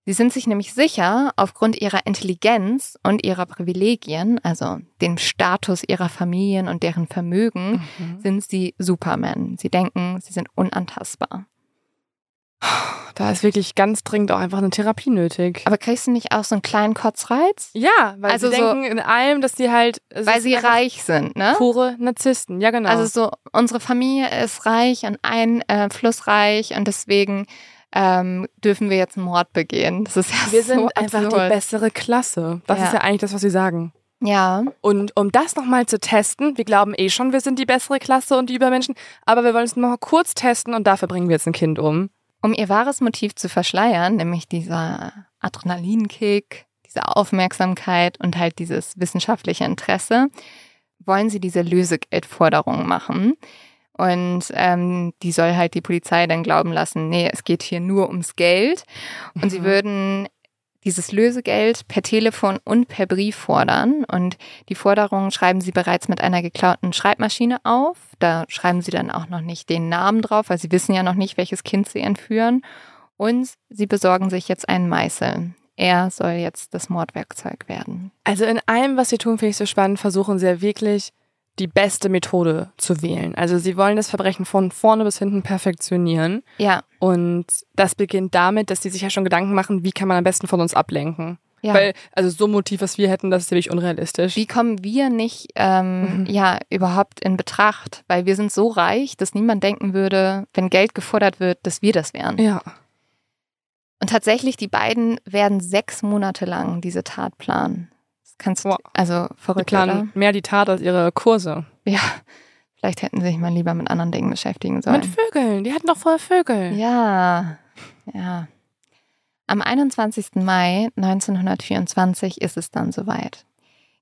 Speaker 1: Sie sind sich nämlich sicher, aufgrund ihrer Intelligenz und ihrer Privilegien, also dem Status ihrer Familien und deren Vermögen, sind sie Supermen. Sie denken, sie sind unantastbar.
Speaker 2: Da ist wirklich ganz dringend auch einfach eine Therapie nötig.
Speaker 1: Aber kriegst du nicht auch so einen kleinen Kotzreiz?
Speaker 2: Ja, weil
Speaker 1: Also
Speaker 2: sie
Speaker 1: so-
Speaker 2: denken in allem, dass die halt
Speaker 1: Weil sie reich sind, ne?
Speaker 2: pure Narzissten. Ja, genau.
Speaker 1: Also so, unsere Familie ist reich und einflussreich und deswegen ähm, dürfen wir jetzt einen Mord begehen. Das ist ja
Speaker 2: wir
Speaker 1: so
Speaker 2: sind einfach
Speaker 1: absurd.
Speaker 2: die bessere Klasse. Das
Speaker 1: Ja.
Speaker 2: ist ja eigentlich das, was sie sagen.
Speaker 1: Ja,
Speaker 2: Und um das nochmal zu testen, wir glauben eh schon, wir sind die bessere Klasse und die Übermenschen, aber wir wollen es nochmal kurz testen und dafür bringen wir jetzt ein Kind um.
Speaker 1: Um ihr wahres Motiv zu verschleiern, nämlich dieser Adrenalinkick, diese Aufmerksamkeit und halt dieses wissenschaftliche Interesse, wollen sie diese Lösegeldforderung machen. Und ähm, die soll halt die Polizei dann glauben lassen, nee, es geht hier nur ums Geld. Und sie
Speaker 2: Mhm.
Speaker 1: würden dieses Lösegeld per Telefon und per Brief fordern. Und die Forderung schreiben sie bereits mit einer geklauten Schreibmaschine auf. Da schreiben sie dann auch noch nicht den Namen drauf, weil sie wissen ja noch nicht, welches Kind sie entführen. Und sie besorgen sich jetzt einen Meißel. Er soll jetzt das Mordwerkzeug werden.
Speaker 2: Also in allem, was sie tun, finde ich so spannend, versuchen sie ja wirklich die beste Methode zu wählen. Also sie wollen das Verbrechen von vorne bis hinten perfektionieren.
Speaker 1: Ja,
Speaker 2: Und das beginnt damit, dass sie sich ja schon Gedanken machen, wie kann man am besten von uns ablenken.
Speaker 1: ja.
Speaker 2: Weil, also so ein Motiv, was wir hätten, das ist wirklich unrealistisch.
Speaker 1: Wie kommen wir nicht ähm,
Speaker 2: Mhm.
Speaker 1: ja überhaupt in Betracht? Weil wir sind so reich, dass niemand denken würde, wenn Geld gefordert wird, dass wir das wären.
Speaker 2: Ja.
Speaker 1: Und tatsächlich, die beiden werden sechs Monate lang diese Tat planen. Kannst du,
Speaker 2: Wow.
Speaker 1: also
Speaker 2: Die
Speaker 1: verrückt,
Speaker 2: planen
Speaker 1: oder?
Speaker 2: mehr die Tat als ihre Kurse.
Speaker 1: Ja, vielleicht hätten sie sich mal lieber mit anderen Dingen beschäftigen sollen.
Speaker 2: Mit Vögeln. Die hatten doch vorher Vögel.
Speaker 1: Ja, ja. Am 21. Mai 1924 ist es dann soweit.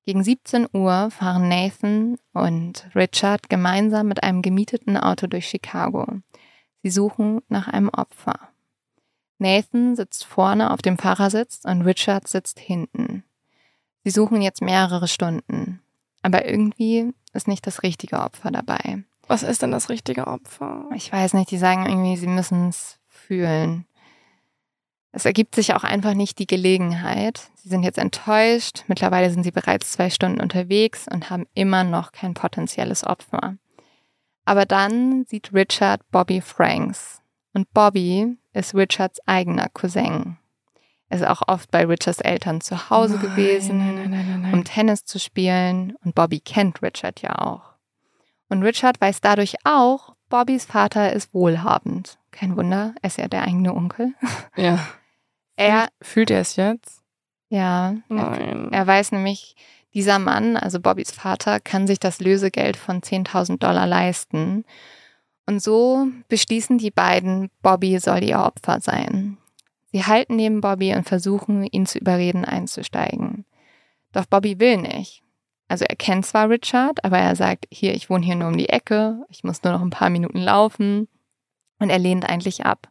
Speaker 1: Gegen 17 Uhr fahren Nathan und Richard gemeinsam mit einem gemieteten Auto durch Chicago. Sie suchen nach einem Opfer. Nathan sitzt vorne auf dem Fahrersitz und Richard sitzt hinten. Sie suchen jetzt mehrere Stunden. Aber irgendwie ist nicht das richtige Opfer dabei.
Speaker 2: Was ist denn das richtige Opfer?
Speaker 1: Ich weiß nicht, die sagen irgendwie, sie müssen es fühlen. Es ergibt sich auch einfach nicht die Gelegenheit. Sie sind jetzt enttäuscht. Mittlerweile sind sie bereits zwei Stunden unterwegs und haben immer noch kein potenzielles Opfer. Aber dann sieht Richard Bobby Franks. Und Bobby ist Richards eigener Cousin. Er ist auch oft bei Richards Eltern zu Hause
Speaker 2: Nein,
Speaker 1: gewesen
Speaker 2: Nein, nein,
Speaker 1: um Tennis zu spielen und Bobby kennt Richard ja auch. Und Richard weiß dadurch auch, Bobbys Vater ist wohlhabend. Kein Wunder, er ist ja der eigene Onkel. (laughs)
Speaker 2: ja.
Speaker 1: Er,
Speaker 2: Fühlt er es jetzt?
Speaker 1: ja, er,
Speaker 2: Nein.
Speaker 1: er weiß nämlich, dieser Mann, also Bobbys Vater, kann sich das Lösegeld von 10.000 Dollar leisten. Und so beschließen die beiden, Bobby soll ihr Opfer sein. Sie halten neben Bobby und versuchen, ihn zu überreden, einzusteigen. Doch Bobby will nicht. Also er kennt zwar Richard, aber er sagt, hier, ich wohne hier nur um die Ecke, ich muss nur noch ein paar Minuten laufen. Und er lehnt eigentlich ab.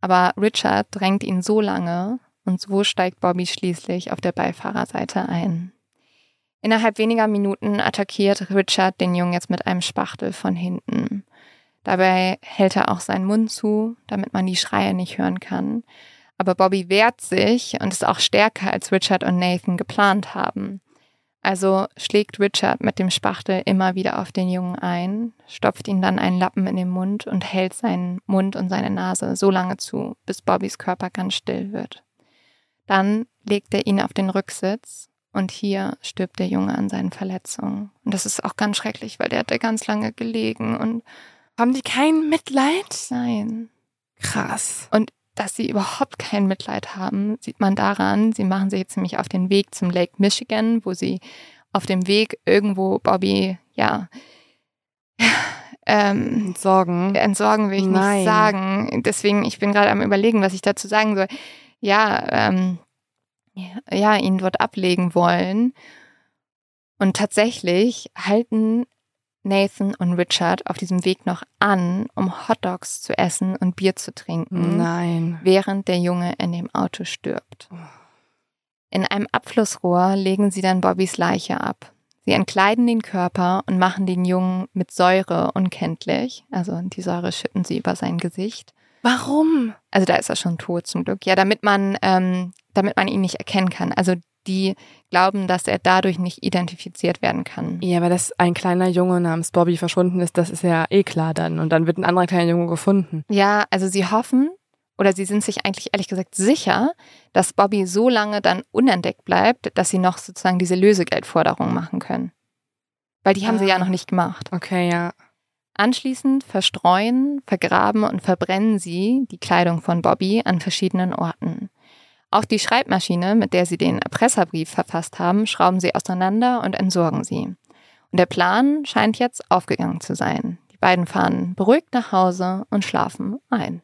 Speaker 1: Aber Richard drängt ihn so lange und so steigt Bobby schließlich auf der Beifahrerseite ein. Innerhalb weniger Minuten attackiert Richard den Jungen jetzt mit einem Spachtel von hinten. Dabei hält er auch seinen Mund zu, damit man die Schreie nicht hören kann. Aber Bobby wehrt sich und ist auch stärker, als Richard und Nathan geplant haben. Also schlägt Richard mit dem Spachtel immer wieder auf den Jungen ein, stopft ihn dann einen Lappen in den Mund und hält seinen Mund und seine Nase so lange zu, bis Bobbys Körper ganz still wird. Dann legt er ihn auf den Rücksitz und hier stirbt der Junge an seinen Verletzungen. Und das ist auch ganz schrecklich, weil der hat da ganz lange gelegen und
Speaker 2: haben die kein Mitleid?
Speaker 1: Nein.
Speaker 2: Krass.
Speaker 1: Und dass sie überhaupt kein Mitleid haben, sieht man daran, sie machen sich jetzt nämlich auf den Weg zum Lake Michigan, wo sie auf dem Weg irgendwo Bobby, ja,
Speaker 2: ähm, entsorgen.
Speaker 1: Entsorgen will ich Nein. nicht sagen. Deswegen, ich bin gerade am überlegen, was ich dazu sagen soll. Ja, ähm, ja, ihn dort ablegen wollen. Und tatsächlich halten Nathan und Richard auf diesem Weg noch an, um Hotdogs zu essen und Bier zu trinken.
Speaker 2: Nein.
Speaker 1: Während der Junge in dem Auto stirbt. In einem Abflussrohr legen sie dann Bobbys Leiche ab. Sie entkleiden den Körper und machen den Jungen mit Säure unkenntlich. Also die Säure schütten sie über sein Gesicht.
Speaker 2: Warum?
Speaker 1: Also da ist er schon tot zum Glück. Ja, damit man, ähm, damit man ihn nicht erkennen kann. Also die glauben, dass er dadurch nicht identifiziert werden kann.
Speaker 2: Ja, aber dass ein kleiner Junge namens Bobby verschwunden ist, das ist ja eh klar dann. Und dann wird ein anderer kleiner Junge gefunden.
Speaker 1: Ja, also sie hoffen oder sie sind sich eigentlich ehrlich gesagt sicher, dass Bobby so lange dann unentdeckt bleibt, dass sie noch sozusagen diese Lösegeldforderung machen können. Weil die haben ah. sie ja ah. noch nicht gemacht.
Speaker 2: Okay, ja.
Speaker 1: Anschließend verstreuen, vergraben und verbrennen sie die Kleidung von Bobby an verschiedenen Orten. Auch die Schreibmaschine, mit der sie den Erpresserbrief verfasst haben, schrauben sie auseinander und entsorgen sie. Und der Plan scheint jetzt aufgegangen zu sein. Die beiden fahren beruhigt nach Hause und schlafen ein.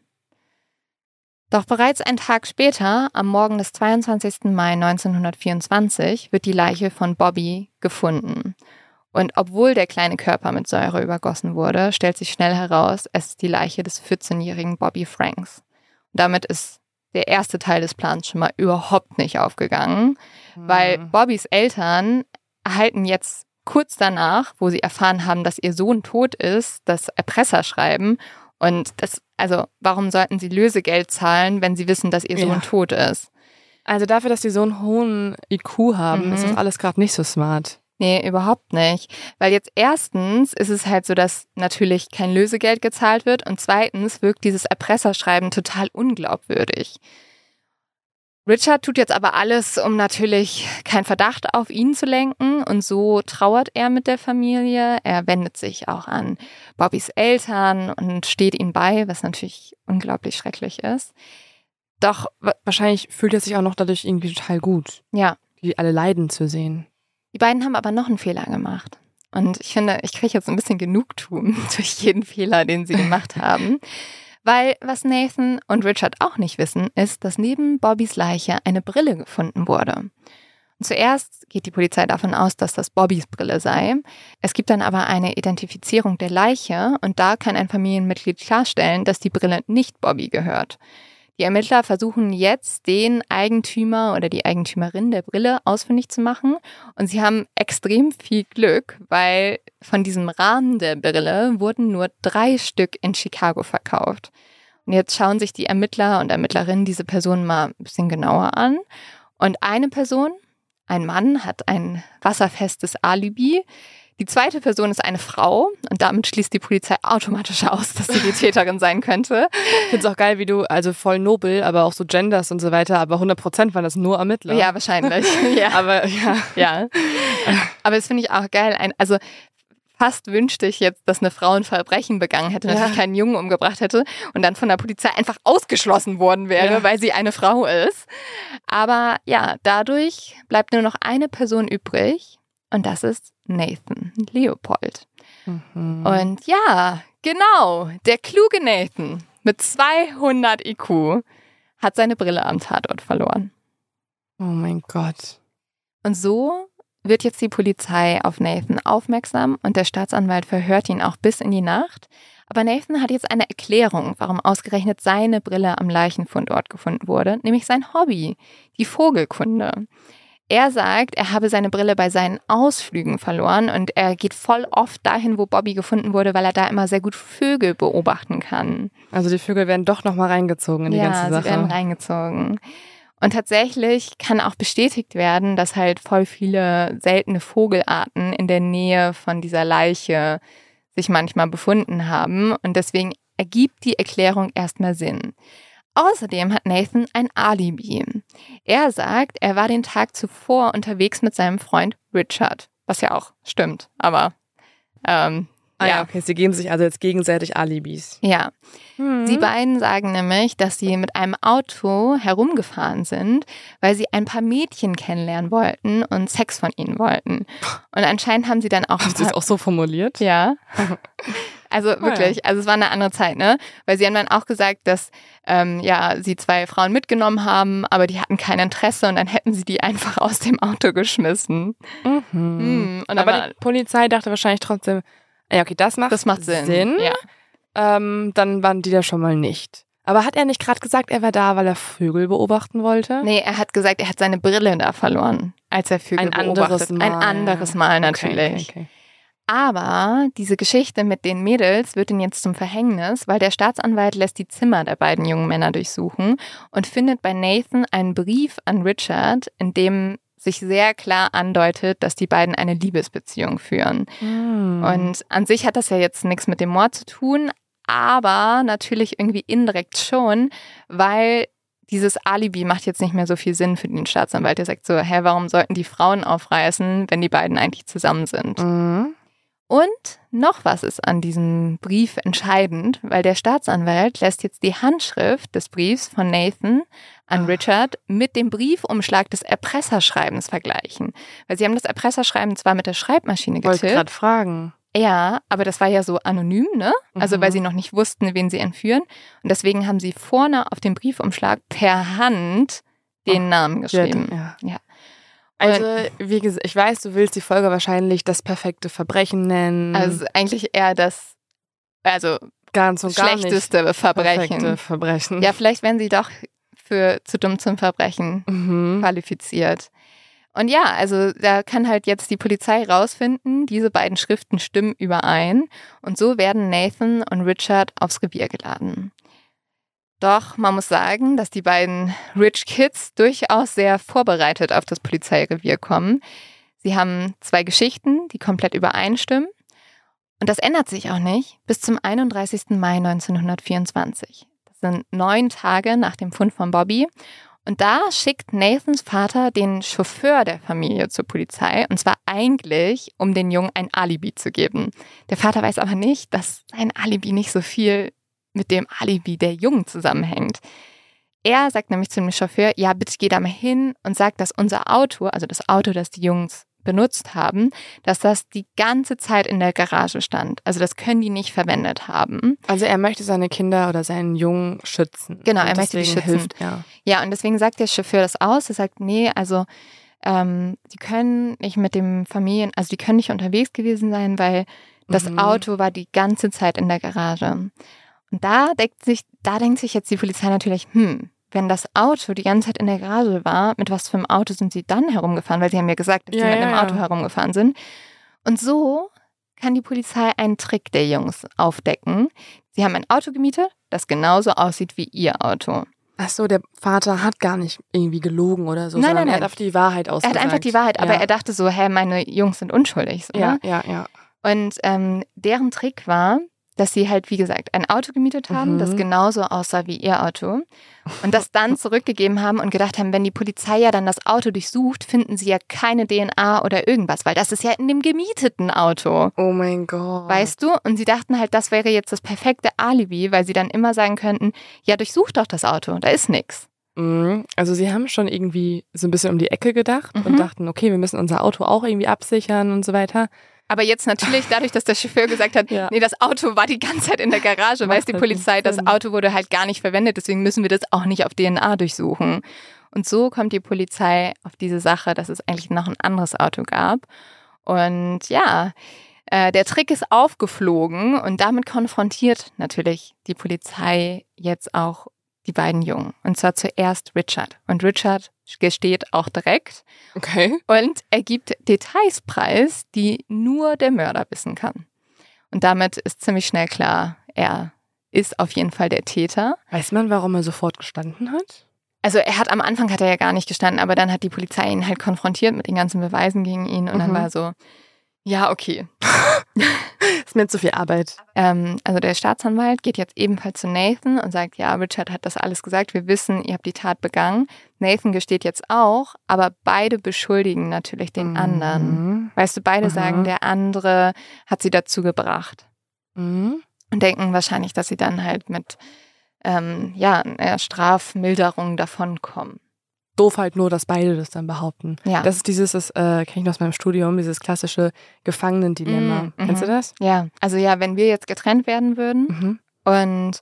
Speaker 1: Doch bereits einen Tag später, am Morgen des 22. Mai 1924, wird die Leiche von Bobby gefunden. Und obwohl der kleine Körper mit Säure übergossen wurde, stellt sich schnell heraus, es ist die Leiche des 14-jährigen Bobby Franks. Und damit ist der erste Teil des Plans schon mal überhaupt nicht aufgegangen, mhm. weil Bobbys Eltern erhalten jetzt kurz danach, wo sie erfahren haben, dass ihr Sohn tot ist, das Erpresserschreiben. Und das, also, warum sollten sie Lösegeld zahlen, wenn sie wissen, dass ihr Sohn ja. tot ist?
Speaker 2: Also dafür, dass sie so einen hohen IQ haben, mhm. ist das alles gerade nicht so smart.
Speaker 1: Nee, überhaupt nicht. Weil jetzt erstens ist es halt so, dass natürlich kein Lösegeld gezahlt wird und zweitens wirkt dieses Erpresserschreiben total unglaubwürdig. Richard tut jetzt aber alles, um natürlich keinen Verdacht auf ihn zu lenken und so trauert er mit der Familie. Er wendet sich auch an Bobbys Eltern und steht ihnen bei, was natürlich unglaublich schrecklich ist.
Speaker 2: Doch wahrscheinlich fühlt er sich auch noch dadurch irgendwie total gut.
Speaker 1: Ja.
Speaker 2: Die alle leiden zu sehen.
Speaker 1: Die beiden haben aber noch einen Fehler gemacht. Und ich finde, ich kriege jetzt ein bisschen Genugtuung (laughs) durch jeden Fehler, den sie gemacht (laughs) haben. Weil was Nathan und Richard auch nicht wissen, ist, dass neben Bobbys Leiche eine Brille gefunden wurde. Und zuerst geht die Polizei davon aus, dass das Bobbys Brille sei. Es gibt dann aber eine Identifizierung der Leiche und da kann ein Familienmitglied klarstellen, dass die Brille nicht Bobby gehört. Die Ermittler versuchen jetzt, den Eigentümer oder die Eigentümerin der Brille ausfindig zu machen. Und sie haben extrem viel Glück, weil von diesem Rahmen der Brille wurden nur drei Stück in Chicago verkauft. Und jetzt schauen sich die Ermittler und Ermittlerinnen diese Person mal ein bisschen genauer an. Und eine Person, ein Mann, hat ein wasserfestes Alibi. Die zweite Person ist eine Frau und damit schließt die Polizei automatisch aus, dass sie die (laughs) Täterin sein könnte.
Speaker 2: Ich finde es auch geil, wie du, also voll nobel, aber auch so Genders und so weiter, aber 100 Prozent waren das nur Ermittler.
Speaker 1: Ja, wahrscheinlich. (laughs) ja.
Speaker 2: Aber ja.
Speaker 1: ja. (laughs) Aber das finde ich auch geil. Ein, also fast wünschte ich jetzt, dass eine Frau ein Verbrechen begangen hätte, natürlich ja. keinen Jungen umgebracht hätte und dann von der Polizei einfach ausgeschlossen worden wäre, ja. weil sie eine Frau ist. Aber ja, dadurch bleibt nur noch eine Person übrig und das ist Nathan Leopold. Mhm. Und ja, genau, der kluge Nathan mit 200 IQ hat seine Brille am Tatort verloren.
Speaker 2: Oh mein Gott.
Speaker 1: Und so wird jetzt die Polizei auf Nathan aufmerksam und der Staatsanwalt verhört ihn auch bis in die Nacht. Aber Nathan hat jetzt eine Erklärung, warum ausgerechnet seine Brille am Leichenfundort gefunden wurde, nämlich sein Hobby, die Vogelkunde. Er sagt, er habe seine Brille bei seinen Ausflügen verloren und er geht voll oft dahin, wo Bobby gefunden wurde, weil er da immer sehr gut Vögel beobachten kann.
Speaker 2: Also die Vögel werden doch nochmal reingezogen in die
Speaker 1: ja,
Speaker 2: ganze Sache.
Speaker 1: Ja, sie werden reingezogen. Und tatsächlich kann auch bestätigt werden, dass halt voll viele seltene Vogelarten in der Nähe von dieser Leiche sich manchmal befunden haben. Und deswegen ergibt die Erklärung erstmal Sinn. Außerdem hat Nathan ein Alibi. Er sagt, er war den Tag zuvor unterwegs mit seinem Freund Richard, was ja auch stimmt, aber ähm,
Speaker 2: Ah ja.
Speaker 1: ja.
Speaker 2: okay, sie geben sich also jetzt gegenseitig Alibis.
Speaker 1: Ja,
Speaker 2: Mhm.
Speaker 1: Sie beiden sagen nämlich, dass sie mit einem Auto herumgefahren sind, weil sie ein paar Mädchen kennenlernen wollten und Sex von ihnen wollten. Und anscheinend haben sie dann auch.
Speaker 2: Haben sie es auch so formuliert?
Speaker 1: ja. (laughs) Also wirklich, also es war eine andere Zeit, ne? Weil sie haben dann auch gesagt, dass ähm, ja sie zwei Frauen mitgenommen haben, aber die hatten kein Interesse und dann hätten sie die einfach aus dem Auto geschmissen.
Speaker 2: Mhm.
Speaker 1: Hm, dann
Speaker 2: Aber
Speaker 1: war,
Speaker 2: die Polizei dachte wahrscheinlich trotzdem, ja, okay, das macht,
Speaker 1: das macht Sinn. Ja.
Speaker 2: Ähm, dann waren die da schon mal nicht. Aber hat er nicht gerade gesagt, er war da, weil er Vögel beobachten wollte?
Speaker 1: Nee, er hat gesagt, er hat seine Brille da verloren, als er Vögel
Speaker 2: Ein anderes
Speaker 1: beobachtet.
Speaker 2: Mal.
Speaker 1: Ein anderes Mal natürlich.
Speaker 2: Okay, okay,
Speaker 1: Aber diese Geschichte mit den Mädels wird ihnen jetzt zum Verhängnis, weil der Staatsanwalt lässt die Zimmer der beiden jungen Männer durchsuchen und findet bei Nathan einen Brief an Richard, in dem sich sehr klar andeutet, dass die beiden eine Liebesbeziehung führen.
Speaker 2: okay. Hm.
Speaker 1: Und an sich hat das ja jetzt nichts mit dem Mord zu tun, aber natürlich irgendwie indirekt schon, weil dieses Alibi macht jetzt nicht mehr so viel Sinn für den Staatsanwalt. Der sagt so, hä, warum sollten die Frauen aufreißen, wenn die beiden eigentlich zusammen sind?
Speaker 2: Mhm.
Speaker 1: Und noch was ist an diesem Brief entscheidend, weil der Staatsanwalt lässt jetzt die Handschrift des Briefs von Nathan an
Speaker 2: Ah.
Speaker 1: Richard mit dem Briefumschlag des Erpresserschreibens vergleichen. Weil sie haben das Erpresserschreiben zwar mit der Schreibmaschine
Speaker 2: Wollte
Speaker 1: getippt,
Speaker 2: gerade fragen.
Speaker 1: ja, aber das war ja so anonym, ne? Also
Speaker 2: Mhm.
Speaker 1: weil sie noch nicht wussten, wen sie entführen. Und deswegen haben sie vorne auf dem Briefumschlag per Hand den Namen geschrieben.
Speaker 2: Ja.
Speaker 1: Ja.
Speaker 2: Also, wie gesagt, ich weiß, du willst die Folge wahrscheinlich das perfekte Verbrechen nennen.
Speaker 1: Also eigentlich eher das, also
Speaker 2: ganz und gar
Speaker 1: schlechteste
Speaker 2: nicht
Speaker 1: Verbrechen.
Speaker 2: perfekte Verbrechen.
Speaker 1: Ja, vielleicht werden sie doch für zu dumm zum Verbrechen
Speaker 2: Mhm.
Speaker 1: qualifiziert. Und ja, also da kann halt jetzt die Polizei rausfinden, diese beiden Schriften stimmen überein und so werden Nathan und Richard aufs Revier geladen. Doch man muss sagen, dass die beiden Rich Kids durchaus sehr vorbereitet auf das Polizeirevier kommen. Sie haben zwei Geschichten, die komplett übereinstimmen. Und das ändert sich auch nicht bis zum 31. Mai 1924. Das sind neun Tage nach dem Fund von Bobby. Und da schickt Nathans Vater den Chauffeur der Familie zur Polizei. Und zwar eigentlich, um den Jungen ein Alibi zu geben. Der Vater weiß aber nicht, dass sein Alibi nicht so viel mit dem Alibi der Jungen zusammenhängt. Er sagt nämlich zu dem Chauffeur, ja, bitte geh da mal hin und sag, dass unser Auto, also das Auto, das die Jungs benutzt haben, dass das die ganze Zeit in der Garage stand. Also das können die nicht verwendet haben.
Speaker 2: Also er möchte seine Kinder oder seinen Jungen schützen.
Speaker 1: Genau, er möchte die schützen.
Speaker 2: Hilft er.
Speaker 1: Ja, und deswegen sagt der Chauffeur das aus. Er sagt, nee, also ähm, die können nicht mit dem Familien, also die können nicht unterwegs gewesen sein, weil das
Speaker 2: Mhm.
Speaker 1: Auto war die ganze Zeit in der Garage. Und da denkt sich, da denkt sich jetzt die Polizei natürlich, hm, wenn das Auto die ganze Zeit in der Garage war, mit was für einem Auto sind sie dann herumgefahren? Weil sie haben ja gesagt, dass sie
Speaker 2: Ja,
Speaker 1: mit
Speaker 2: ja,
Speaker 1: einem
Speaker 2: ja.
Speaker 1: Auto herumgefahren sind. Und so kann die Polizei einen Trick der Jungs aufdecken. Sie haben ein Auto gemietet, das genauso aussieht wie ihr Auto.
Speaker 2: Ach so, der Vater hat gar nicht irgendwie gelogen oder so,
Speaker 1: Nein, nein,
Speaker 2: er hat auf die Wahrheit
Speaker 1: Er
Speaker 2: ausgesagt.
Speaker 1: hat einfach die Wahrheit, aber
Speaker 2: ja.
Speaker 1: er dachte so, hä, meine Jungs sind unschuldig. So,
Speaker 2: Ja,
Speaker 1: ne?
Speaker 2: ja, ja.
Speaker 1: Und ähm, deren Trick war, dass sie halt, wie gesagt, ein Auto gemietet haben,
Speaker 2: Mhm.
Speaker 1: das genauso aussah wie ihr Auto. Und das dann (laughs) zurückgegeben haben und gedacht haben, wenn die Polizei ja dann das Auto durchsucht, finden sie ja keine DNA oder irgendwas, weil das ist ja in dem gemieteten Auto.
Speaker 2: Oh mein Gott.
Speaker 1: Weißt du? Und sie dachten halt, das wäre jetzt das perfekte Alibi, weil sie dann immer sagen könnten, ja, durchsucht doch das Auto, da ist nichts.
Speaker 2: Mhm. Also sie haben schon irgendwie so ein bisschen um die Ecke gedacht
Speaker 1: Mhm.
Speaker 2: und dachten, okay, wir müssen unser Auto auch irgendwie absichern und so weiter.
Speaker 1: Aber jetzt natürlich, dadurch, dass der Chauffeur gesagt hat, (laughs)
Speaker 2: Ja.
Speaker 1: nee, das Auto war die ganze Zeit in der Garage,
Speaker 2: Macht
Speaker 1: weiß die
Speaker 2: halt
Speaker 1: Polizei, das. Auto wurde halt gar nicht verwendet, deswegen müssen wir das auch nicht auf DNA durchsuchen. Und so kommt die Polizei auf diese Sache, dass es eigentlich noch ein anderes Auto gab. Und ja, äh, der Trick ist aufgeflogen und damit konfrontiert natürlich die Polizei jetzt auch die beiden Jungen. Und zwar zuerst Richard. Und Richard gesteht auch direkt.
Speaker 2: Okay.
Speaker 1: Und er gibt Details preis, die nur der Mörder wissen kann. Und damit ist ziemlich schnell klar, er ist auf jeden Fall der Täter.
Speaker 2: Weiß man, warum er sofort gestanden hat?
Speaker 1: also er hat am Anfang hat er ja gar nicht gestanden, aber dann hat die Polizei ihn halt konfrontiert mit den ganzen Beweisen gegen ihn und dann
Speaker 2: Mhm.
Speaker 1: war er so, ja, okay. (laughs)
Speaker 2: ist mir zu viel Arbeit.
Speaker 1: Ähm, also der Staatsanwalt geht jetzt ebenfalls zu Nathan und sagt, ja, Richard hat das alles gesagt, wir wissen, ihr habt die Tat begangen. Nathan gesteht jetzt auch, aber beide beschuldigen natürlich den anderen.
Speaker 2: Mhm.
Speaker 1: Weißt du, beide
Speaker 2: Mhm.
Speaker 1: sagen, der andere hat sie dazu gebracht
Speaker 2: Mhm.
Speaker 1: und denken wahrscheinlich, dass sie dann halt mit ähm, ja, einer Strafmilderung davonkommen.
Speaker 2: Doof halt nur, dass beide das dann behaupten.
Speaker 1: Ja.
Speaker 2: Das ist dieses, das äh, kenne ich noch aus meinem Studium, dieses klassische Gefangenendilemma.
Speaker 1: Mm,
Speaker 2: Kennst du
Speaker 1: mhm.
Speaker 2: das?
Speaker 1: Ja, also ja, wenn wir jetzt getrennt werden würden
Speaker 2: Mhm.
Speaker 1: und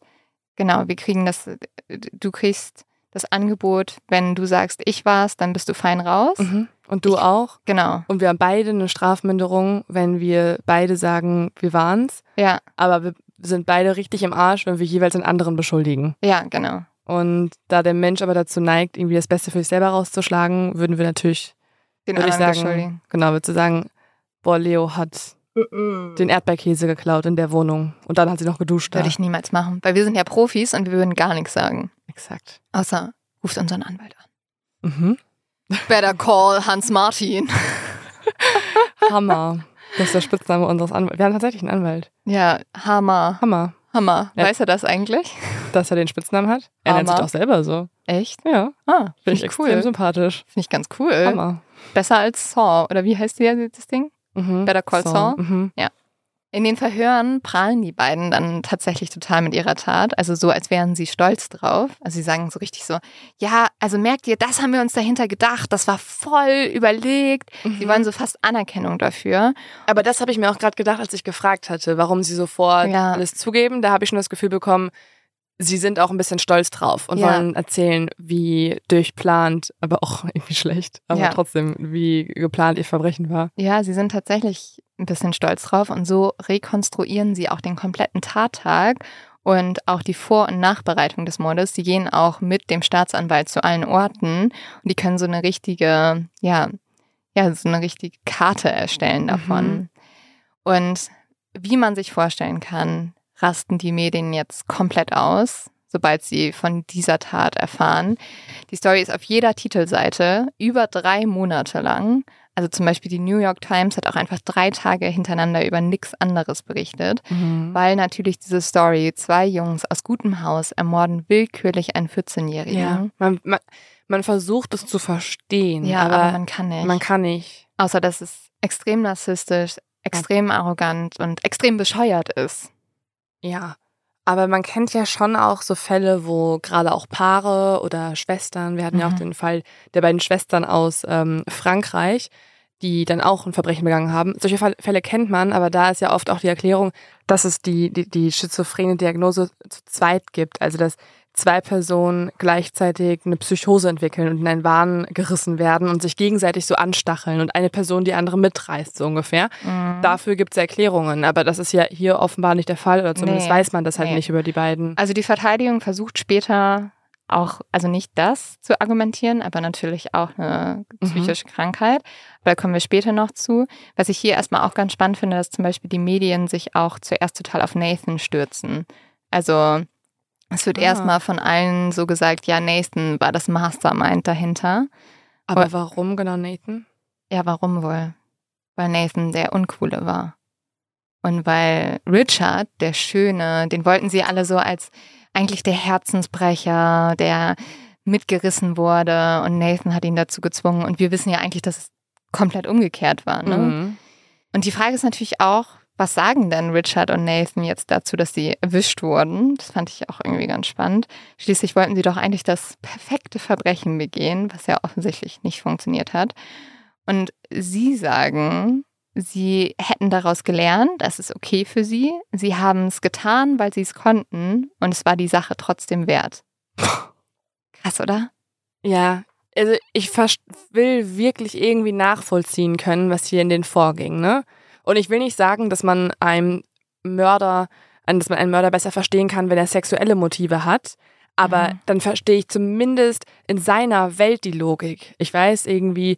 Speaker 1: genau, wir kriegen das, du kriegst das Angebot, wenn du sagst, ich war's, dann bist du fein raus.
Speaker 2: Mhm. Und du
Speaker 1: Ich-
Speaker 2: auch.
Speaker 1: Genau,
Speaker 2: Und wir haben beide eine Strafminderung, wenn wir beide sagen, wir waren's.
Speaker 1: ja,
Speaker 2: Aber wir sind beide richtig im Arsch, wenn wir jeweils einen anderen beschuldigen.
Speaker 1: ja, genau.
Speaker 2: Und da der Mensch aber dazu neigt, irgendwie das Beste für sich selber rauszuschlagen, würden wir natürlich,
Speaker 1: Den
Speaker 2: würde ich sagen, genau, würde sagen, boah, Leo hat den Erdbeerkäse geklaut in der Wohnung. Und dann hat sie noch geduscht. Da.
Speaker 1: Würde ich niemals machen, weil wir sind ja Profis und wir würden gar nichts sagen.
Speaker 2: Exakt.
Speaker 1: Außer, ruft unseren Anwalt an.
Speaker 2: Mhm.
Speaker 1: Better call Hans Martin. (laughs)
Speaker 2: Hammer. Das ist der Spitzname unseres Anwalts. Wir haben tatsächlich einen Anwalt.
Speaker 1: Ja, Hammer.
Speaker 2: Hammer.
Speaker 1: Hammer.
Speaker 2: Ja.
Speaker 1: Weiß er das eigentlich?
Speaker 2: Dass er den Spitznamen hat. Er nennt sich
Speaker 1: Hammer.
Speaker 2: doch selber so.
Speaker 1: Echt?
Speaker 2: Ja.
Speaker 1: Ah,
Speaker 2: Finde ich
Speaker 1: ich
Speaker 2: extrem
Speaker 1: cool.
Speaker 2: sympathisch.
Speaker 1: Finde ich ganz cool.
Speaker 2: Hammer.
Speaker 1: Besser als Saw. Oder wie heißt die, das Ding?
Speaker 2: Mhm.
Speaker 1: Better Call
Speaker 2: So.
Speaker 1: Saul?
Speaker 2: Mhm.
Speaker 1: In den Verhören prahlen die beiden dann tatsächlich total mit ihrer Tat. Also so, als wären sie stolz drauf. Also sie sagen so richtig so, ja, also merkt ihr, das haben wir uns dahinter gedacht. Das war voll überlegt. Sie
Speaker 2: Mhm.
Speaker 1: wollen so fast Anerkennung dafür.
Speaker 2: Aber das habe ich mir auch gerade gedacht, als ich gefragt hatte, warum sie sofort
Speaker 1: Ja.
Speaker 2: alles zugeben. Da habe ich schon das Gefühl bekommen, sie sind auch ein bisschen stolz drauf und
Speaker 1: Ja.
Speaker 2: wollen erzählen, wie durchplant, aber auch (laughs) irgendwie schlecht, aber
Speaker 1: Ja.
Speaker 2: trotzdem, wie geplant ihr Verbrechen war.
Speaker 1: Ja, sie sind tatsächlich ein bisschen stolz drauf und so rekonstruieren sie auch den kompletten Tattag und auch die Vor- und Nachbereitung des Mordes. Sie gehen auch mit dem Staatsanwalt zu allen Orten und die können so eine richtige, ja, ja, so eine richtige Karte erstellen davon.
Speaker 2: Mhm.
Speaker 1: Und wie man sich vorstellen kann, rasten die Medien jetzt komplett aus, sobald sie von dieser Tat erfahren. Die Story ist auf jeder Titelseite über drei Monate lang. Also zum Beispiel die New York Times hat auch einfach drei Tage hintereinander über nichts anderes berichtet, weil natürlich diese Story, zwei Jungs aus gutem Haus ermorden willkürlich einen 14-Jährigen.
Speaker 2: Ja, man, man, man versucht es zu verstehen,
Speaker 1: Ja,
Speaker 2: aber,
Speaker 1: aber, man kann nicht.
Speaker 2: man kann nicht.
Speaker 1: Außer dass es extrem narzisstisch, extrem arrogant und extrem bescheuert ist.
Speaker 2: Ja, aber man kennt ja schon auch so Fälle, wo gerade auch Paare oder Schwestern, wir hatten ja auch
Speaker 1: Mhm.
Speaker 2: den Fall der beiden Schwestern aus ähm, Frankreich, die dann auch ein Verbrechen begangen haben. Solche Fälle kennt man, aber da ist ja oft auch die Erklärung, dass es die, die, die schizophrene Diagnose zu zweit gibt. Also dass zwei Personen gleichzeitig eine Psychose entwickeln und in einen Wahn gerissen werden und sich gegenseitig so anstacheln und eine Person die andere mitreißt, so ungefähr.
Speaker 1: Mhm.
Speaker 2: Dafür gibt es Erklärungen, aber das ist ja hier offenbar nicht der Fall oder zumindest
Speaker 1: Nee,
Speaker 2: weiß man das halt
Speaker 1: nee.
Speaker 2: nicht über die beiden.
Speaker 1: Also die Verteidigung versucht später auch, also nicht das zu argumentieren, aber natürlich auch eine
Speaker 2: Mhm.
Speaker 1: psychische Krankheit. Da kommen wir später noch zu. Was ich hier erstmal auch ganz spannend finde, dass zum Beispiel die Medien sich auch zuerst total auf Nathan stürzen. Also es wird
Speaker 2: Ah.
Speaker 1: erstmal von allen so gesagt, ja, Nathan war das Mastermind dahinter.
Speaker 2: Aber warum genau Nathan?
Speaker 1: Ja, warum wohl? Weil Nathan der Uncoole war. Und weil Richard, der Schöne, den wollten sie alle so als eigentlich der Herzensbrecher, der mitgerissen wurde und Nathan hat ihn dazu gezwungen. Und wir wissen ja eigentlich, dass es komplett umgekehrt war. Ne?
Speaker 2: Mhm.
Speaker 1: Und die Frage ist natürlich auch, was sagen denn Richard und Nathan jetzt dazu, dass sie erwischt wurden? Das fand ich auch irgendwie ganz spannend. Schließlich wollten sie doch eigentlich das perfekte Verbrechen begehen, was ja offensichtlich nicht funktioniert hat. Und sie sagen, sie hätten daraus gelernt, das ist okay für sie. Sie haben es getan, weil sie es konnten und es war die Sache trotzdem wert. (laughs) Krass, oder?
Speaker 2: Ja, also ich will wirklich irgendwie nachvollziehen können, was hier in den vorging, ne? Und ich will nicht sagen, dass man einem Mörder, dass man einen Mörder besser verstehen kann, wenn er sexuelle Motive hat. Aber
Speaker 1: Mhm.
Speaker 2: dann verstehe ich zumindest in seiner Welt die Logik. Ich weiß irgendwie,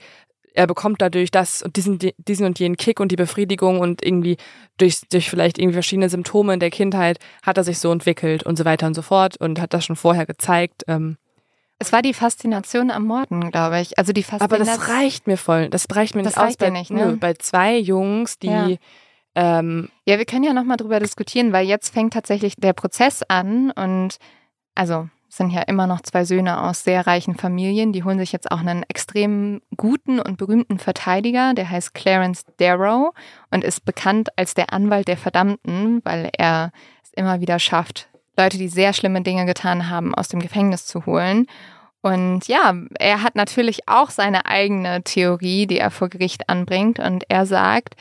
Speaker 2: er bekommt dadurch das und diesen, diesen und jenen Kick und die Befriedigung und irgendwie durch, durch vielleicht irgendwie verschiedene Symptome in der Kindheit hat er sich so entwickelt und so weiter und so fort und hat das schon vorher gezeigt. Ähm,
Speaker 1: Es war die Faszination am Morden, glaube ich. Also die
Speaker 2: Aber
Speaker 1: Faszination.
Speaker 2: das reicht mir voll. Das reicht mir
Speaker 1: Das
Speaker 2: nicht aus.
Speaker 1: reicht dir
Speaker 2: bei,
Speaker 1: nicht, ne?
Speaker 2: nö, bei zwei Jungs, die
Speaker 1: Ja.
Speaker 2: ähm,
Speaker 1: Ja, wir können ja nochmal drüber diskutieren, weil jetzt fängt tatsächlich der Prozess an und also es sind ja immer noch zwei Söhne aus sehr reichen Familien, die holen sich jetzt auch einen extrem guten und berühmten Verteidiger, der heißt Clarence Darrow und ist bekannt als der Anwalt der Verdammten, weil er es immer wieder schafft, Leute, die sehr schlimme Dinge getan haben, aus dem Gefängnis zu holen. Und ja, er hat natürlich auch seine eigene Theorie, die er vor Gericht anbringt. Und er sagt,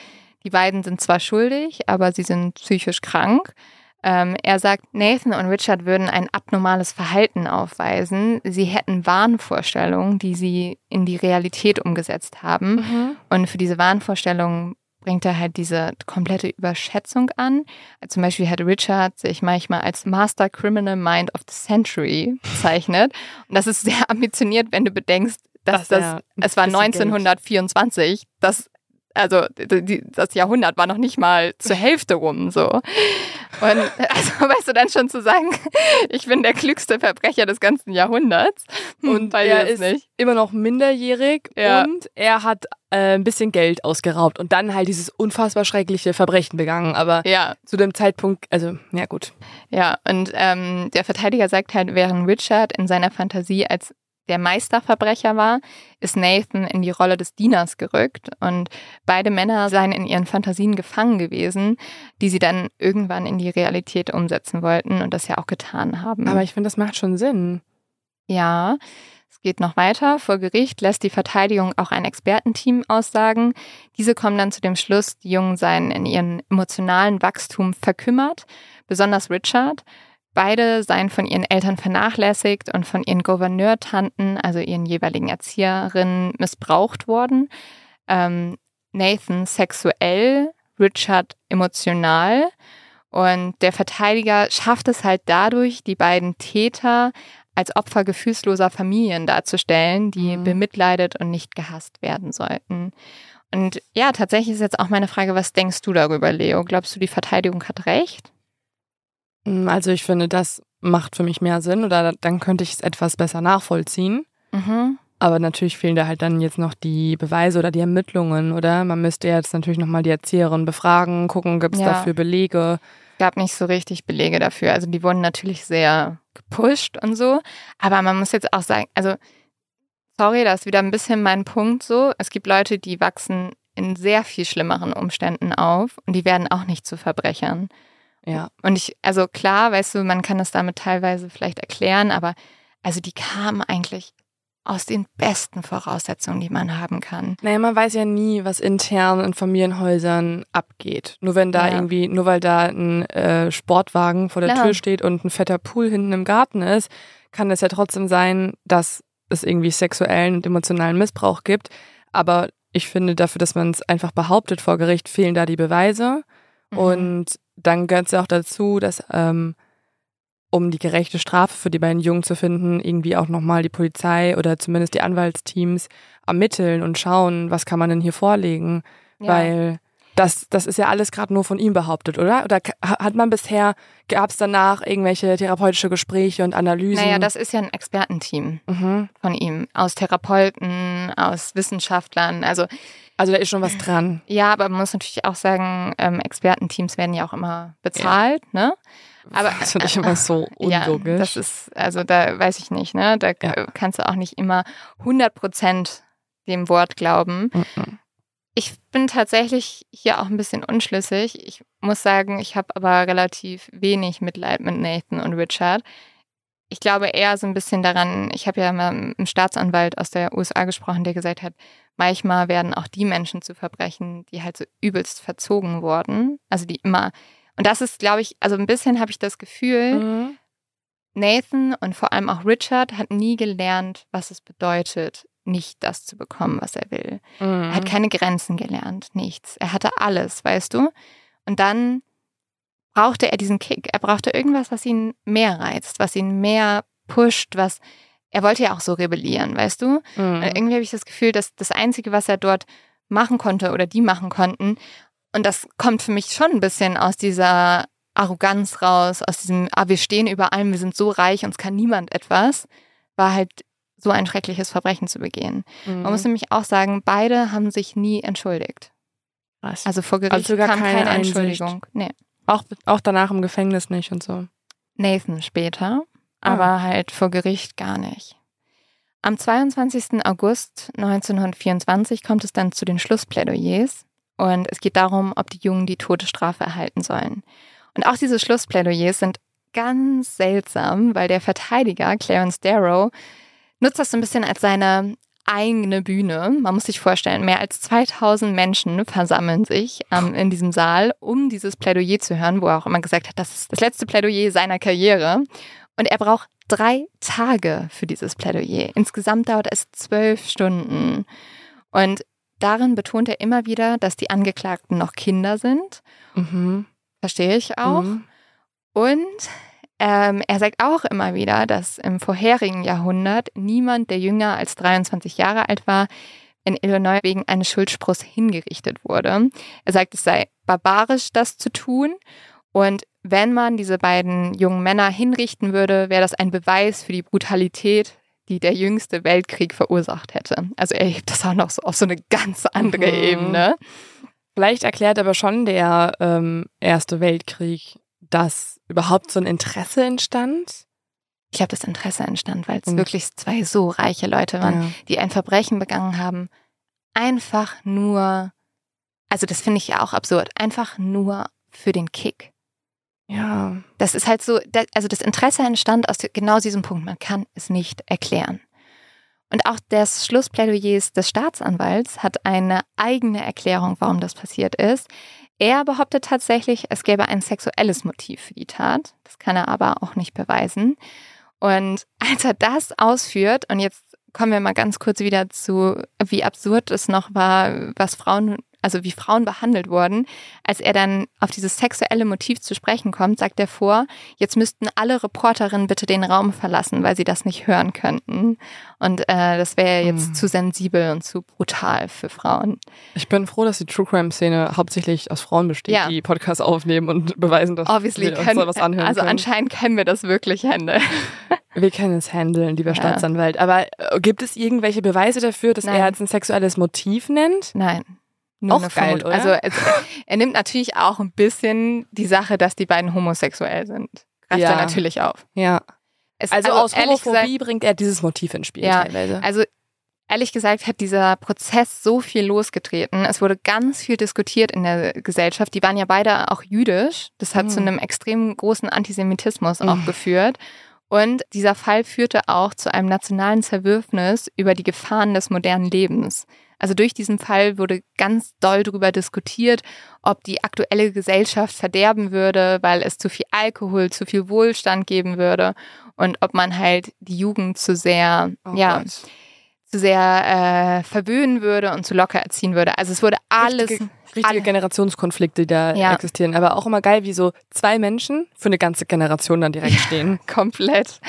Speaker 1: die beiden sind zwar schuldig, aber sie sind psychisch krank. Ähm, er sagt, Nathan und Richard würden ein abnormales Verhalten aufweisen. Sie hätten Wahnvorstellungen, die sie in die Realität umgesetzt haben. Und für diese Wahnvorstellungen bringt er halt diese komplette Überschätzung an. Zum Beispiel hat Richard sich manchmal als Master Criminal Mind of the Century bezeichnet. Und das ist sehr ambitioniert, wenn du bedenkst, dass das,
Speaker 2: er
Speaker 1: es war
Speaker 2: ein bisschen Geld-
Speaker 1: 1924, das also die, das Jahrhundert war noch nicht mal zur Hälfte rum so. Und (laughs) also weißt du dann schon zu sagen, (laughs) ich bin der klügste Verbrecher des ganzen Jahrhunderts. (laughs)
Speaker 2: Und
Speaker 1: ich
Speaker 2: er ist immer noch minderjährig
Speaker 1: Ja.
Speaker 2: und er hat äh, ein bisschen Geld ausgeraubt und dann halt dieses unfassbar schreckliche Verbrechen begangen. Aber
Speaker 1: Ja,
Speaker 2: zu dem Zeitpunkt, also, ja gut.
Speaker 1: Ja, und ähm, der Verteidiger sagt halt, während Richard in seiner Fantasie als der Meisterverbrecher war, ist Nathan in die Rolle des Dieners gerückt und beide Männer seien in ihren Fantasien gefangen gewesen, die sie dann irgendwann in die Realität umsetzen wollten und das ja auch getan haben.
Speaker 2: Aber ich finde, das macht schon Sinn.
Speaker 1: Ja, es geht noch weiter. Vor Gericht lässt die Verteidigung auch ein Expertenteam aussagen. Diese kommen dann zu dem Schluss, die Jungen seien in ihrem emotionalen Wachstum verkümmert, besonders Richard. Beide seien von ihren Eltern vernachlässigt und von ihren Gouverneurtanten, also ihren jeweiligen Erzieherinnen, missbraucht worden. Ähm, Nathan sexuell, Richard emotional. Und der Verteidiger schafft es halt dadurch, die beiden Täter als Opfer gefühlsloser Familien darzustellen, die
Speaker 2: Mhm.
Speaker 1: bemitleidet und nicht gehasst werden sollten. Und ja, tatsächlich ist jetzt auch meine Frage, was denkst du darüber, Leo? Glaubst du, die Verteidigung hat recht?
Speaker 2: Mm, Also ich finde, das macht für mich mehr Sinn oder dann könnte ich es etwas besser nachvollziehen.
Speaker 1: Mhm.
Speaker 2: Aber natürlich fehlen da halt dann jetzt noch die Beweise oder die Ermittlungen, oder? Man müsste jetzt natürlich nochmal die Erzieherin befragen, gucken, gibt es
Speaker 1: Ja.
Speaker 2: dafür Belege.
Speaker 1: Gab nicht so richtig Belege dafür. Also die wurden natürlich sehr gepusht und so. Aber man muss jetzt auch sagen, also sorry, da ist wieder ein bisschen mein Punkt so. Es gibt Leute, die wachsen in sehr viel schlimmeren Umständen auf und die werden auch nicht zu Verbrechern.
Speaker 2: Ja.
Speaker 1: Und ich, also klar, weißt du, man kann das damit teilweise vielleicht erklären, aber also die kamen eigentlich aus den besten Voraussetzungen, die man haben kann.
Speaker 2: Naja, man weiß ja nie, was intern in Familienhäusern abgeht. Nur wenn da
Speaker 1: Ja.
Speaker 2: irgendwie, nur weil da ein äh, Sportwagen vor der
Speaker 1: Klar.
Speaker 2: Tür steht und ein fetter Pool hinten im Garten ist, kann es ja trotzdem sein, dass es irgendwie sexuellen und emotionalen Missbrauch gibt. Aber ich finde, dafür, dass man es einfach behauptet vor Gericht, fehlen da die Beweise.
Speaker 1: Mhm.
Speaker 2: Und dann gehört es ja auch dazu, dass ähm, um die gerechte Strafe für die beiden Jungen zu finden, irgendwie auch nochmal die Polizei oder zumindest die Anwaltsteams ermitteln und schauen, was kann man denn hier vorlegen.
Speaker 1: Ja.
Speaker 2: Weil das, das ist ja alles gerade nur von ihm behauptet, oder? Oder hat man bisher, gab es danach irgendwelche therapeutische Gespräche und Analysen?
Speaker 1: Naja, das ist ja ein Expertenteam
Speaker 2: mhm.
Speaker 1: von ihm, aus Therapeuten, aus Wissenschaftlern. Also
Speaker 2: Also da ist schon was dran.
Speaker 1: ja, aber man muss natürlich auch sagen, ähm, Expertenteams werden ja auch immer bezahlt, ne? Aber
Speaker 2: das finde ich immer so (laughs)
Speaker 1: ja,
Speaker 2: unlogisch.
Speaker 1: das ist, also da weiß ich nicht, ne? Da
Speaker 2: Ja.
Speaker 1: kannst du auch nicht immer 100 Prozent dem Wort glauben.
Speaker 2: Mhm.
Speaker 1: Ich bin tatsächlich hier auch ein bisschen unschlüssig. Ich muss sagen, ich habe aber relativ wenig Mitleid mit Nathan und Richard. Ich glaube eher so ein bisschen daran, ich habe ja mal mit einem Staatsanwalt aus der USA gesprochen, der gesagt hat, manchmal werden auch die Menschen zu Verbrechen, die halt so übelst verzogen wurden. Also die immer, und das ist, glaube ich, also ein bisschen habe ich das Gefühl,
Speaker 2: Mhm.
Speaker 1: Nathan und vor allem auch Richard hat nie gelernt, was es bedeutet, nicht das zu bekommen, was er will. Er hat
Speaker 2: Mhm.
Speaker 1: keine Grenzen gelernt, nichts. Er hatte alles, weißt du? Und dann brauchte er diesen Kick. Er brauchte irgendwas, was ihn mehr reizt, was ihn mehr pusht, was er wollte ja auch so rebellieren, weißt du?
Speaker 2: Mhm.
Speaker 1: Und irgendwie habe ich das Gefühl, dass das Einzige, was er dort machen konnte oder die machen konnten, und das kommt für mich schon ein bisschen aus dieser Arroganz raus, aus diesem, ah, wir stehen über allem, wir sind so reich, uns kann niemand etwas, war halt so ein schreckliches Verbrechen zu begehen.
Speaker 2: Mhm.
Speaker 1: Man muss nämlich auch sagen, beide haben sich nie entschuldigt.
Speaker 2: Was?
Speaker 1: Also vor Gericht
Speaker 2: Also
Speaker 1: kam
Speaker 2: keine
Speaker 1: keine. Entschuldigung. Nee.
Speaker 2: auch, auch danach im Gefängnis nicht und so.
Speaker 1: Nathan später,
Speaker 2: Ah.
Speaker 1: aber halt vor Gericht gar nicht. Am 22. August 1924 kommt es dann zu den Schlussplädoyers und es geht darum, ob die Jungen die Todesstrafe erhalten sollen. Und auch diese Schlussplädoyers sind ganz seltsam, weil der Verteidiger Clarence Darrow nutzt das so ein bisschen als seine eigene Bühne. Man muss sich vorstellen, mehr als 2000 Menschen versammeln sich ähm, in diesem Saal, um dieses Plädoyer zu hören, wo er auch immer gesagt hat, das ist das letzte Plädoyer seiner Karriere. Und er braucht drei Tage für dieses Plädoyer. Insgesamt dauert es zwölf Stunden. Und darin betont er immer wieder, dass die Angeklagten noch Kinder sind.
Speaker 2: Mhm.
Speaker 1: Verstehe ich auch.
Speaker 2: Mhm.
Speaker 1: Und ähm, er sagt auch immer wieder, dass im vorherigen Jahrhundert niemand, der jünger als 23 Jahre alt war, in Illinois wegen eines Schuldspruchs hingerichtet wurde. Er sagt, es sei barbarisch, das zu tun. Und wenn man diese beiden jungen Männer hinrichten würde, wäre das ein Beweis für die Brutalität, die der jüngste Weltkrieg verursacht hätte. Also er hebt das auch noch so auf so eine ganz andere
Speaker 2: Mhm.
Speaker 1: Ebene.
Speaker 2: Vielleicht erklärt aber schon der ähm, Erste Weltkrieg, dass überhaupt so ein Interesse entstand.
Speaker 1: Ich glaube, das Interesse entstand, weil es
Speaker 2: Mhm.
Speaker 1: wirklich zwei so reiche Leute waren,
Speaker 2: Ja.
Speaker 1: die ein Verbrechen begangen haben, einfach nur, also das finde ich ja auch absurd, einfach nur für den Kick.
Speaker 2: Ja.
Speaker 1: Das ist halt so, also das Interesse entstand aus genau diesem Punkt, man kann es nicht erklären. Und auch das Schlussplädoyer des Staatsanwalts hat eine eigene Erklärung, warum das passiert ist. Er behauptet tatsächlich, es gäbe ein sexuelles Motiv für die Tat. Das kann er aber auch nicht beweisen. Und als er das ausführt, und jetzt kommen wir mal ganz kurz wieder zu, wie absurd es noch war, was Frauen, also wie Frauen behandelt wurden, als er dann auf dieses sexuelle Motiv zu sprechen kommt, sagt er vor, jetzt müssten alle Reporterinnen bitte den Raum verlassen, weil sie das nicht hören könnten. Und äh, das wäre jetzt
Speaker 2: Hm.
Speaker 1: zu sensibel und zu brutal für Frauen.
Speaker 2: Ich bin froh, dass die True Crime Szene hauptsächlich aus Frauen besteht,
Speaker 1: Ja.
Speaker 2: die Podcasts aufnehmen und beweisen, dass
Speaker 1: Obviously
Speaker 2: wir uns
Speaker 1: können,
Speaker 2: da was anhören
Speaker 1: also
Speaker 2: können.
Speaker 1: anscheinend können wir das wirklich handeln. (laughs)
Speaker 2: Wir können es handeln, lieber
Speaker 1: Ja.
Speaker 2: Staatsanwalt. Aber äh, gibt es irgendwelche Beweise dafür, dass
Speaker 1: Nein.
Speaker 2: er jetzt ein sexuelles Motiv nennt?
Speaker 1: Nein. Nur
Speaker 2: Auch
Speaker 1: eine
Speaker 2: geil, oder?
Speaker 1: Also es, er nimmt natürlich auch ein bisschen die Sache, dass die beiden homosexuell sind. Greift
Speaker 2: Ja.
Speaker 1: er natürlich auf.
Speaker 2: Ja.
Speaker 1: Es,
Speaker 2: Also, aus
Speaker 1: ehrlich
Speaker 2: Homophobie
Speaker 1: gesagt,
Speaker 2: bringt er dieses Motiv ins Spiel
Speaker 1: Ja,
Speaker 2: teilweise.
Speaker 1: Also ehrlich gesagt hat dieser Prozess so viel losgetreten. Es wurde ganz viel diskutiert in der Gesellschaft. Die waren ja beide auch jüdisch. Das hat
Speaker 2: Mhm.
Speaker 1: zu einem extrem großen Antisemitismus auch
Speaker 2: Mhm.
Speaker 1: geführt. Und dieser Fall führte auch zu einem nationalen Zerwürfnis über die Gefahren des modernen Lebens. Also durch diesen Fall wurde ganz doll darüber diskutiert, ob die aktuelle Gesellschaft verderben würde, weil es zu viel Alkohol, zu viel Wohlstand geben würde und ob man halt die Jugend zu sehr,
Speaker 2: Oh
Speaker 1: ja,
Speaker 2: Gott.
Speaker 1: zu sehr äh, verwöhnen würde und zu locker erziehen würde. Also es wurde alles
Speaker 2: Richtige, richtige
Speaker 1: alle-
Speaker 2: Generationskonflikte, die da
Speaker 1: Ja.
Speaker 2: existieren. Aber auch immer geil, wie so zwei Menschen für eine ganze Generation dann direkt (laughs) stehen.
Speaker 1: komplett.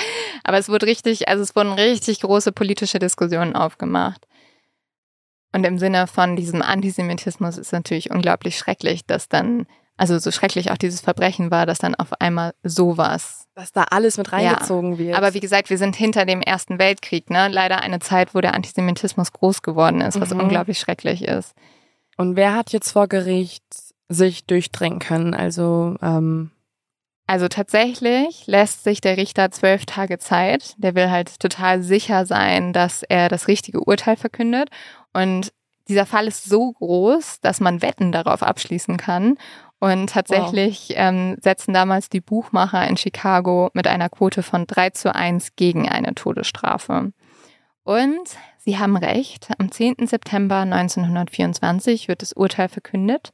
Speaker 1: Aber es wurde richtig, also es wurden richtig große politische Diskussionen aufgemacht. Und im Sinne von diesem Antisemitismus ist natürlich unglaublich schrecklich, dass dann, also so schrecklich auch dieses Verbrechen war, dass dann auf einmal sowas.
Speaker 2: Dass da alles mit reingezogen wird.
Speaker 1: Aber wie gesagt, wir sind hinter dem Ersten Weltkrieg, ne? Leider eine Zeit, wo der Antisemitismus groß geworden ist, was
Speaker 2: Mhm.
Speaker 1: unglaublich schrecklich ist.
Speaker 2: Und wer hat jetzt vor Gericht sich durchdrängen können? Also, ähm,
Speaker 1: Also tatsächlich lässt sich der Richter zwölf Tage Zeit. Der will halt total sicher sein, dass er das richtige Urteil verkündet. Und dieser Fall ist so groß, dass man Wetten darauf abschließen kann. Und tatsächlich ähm, setzen damals die Buchmacher in Chicago mit einer Quote von 3 zu 1 gegen eine Todesstrafe. Und sie haben recht. Am 10. September 1924 wird das Urteil verkündet.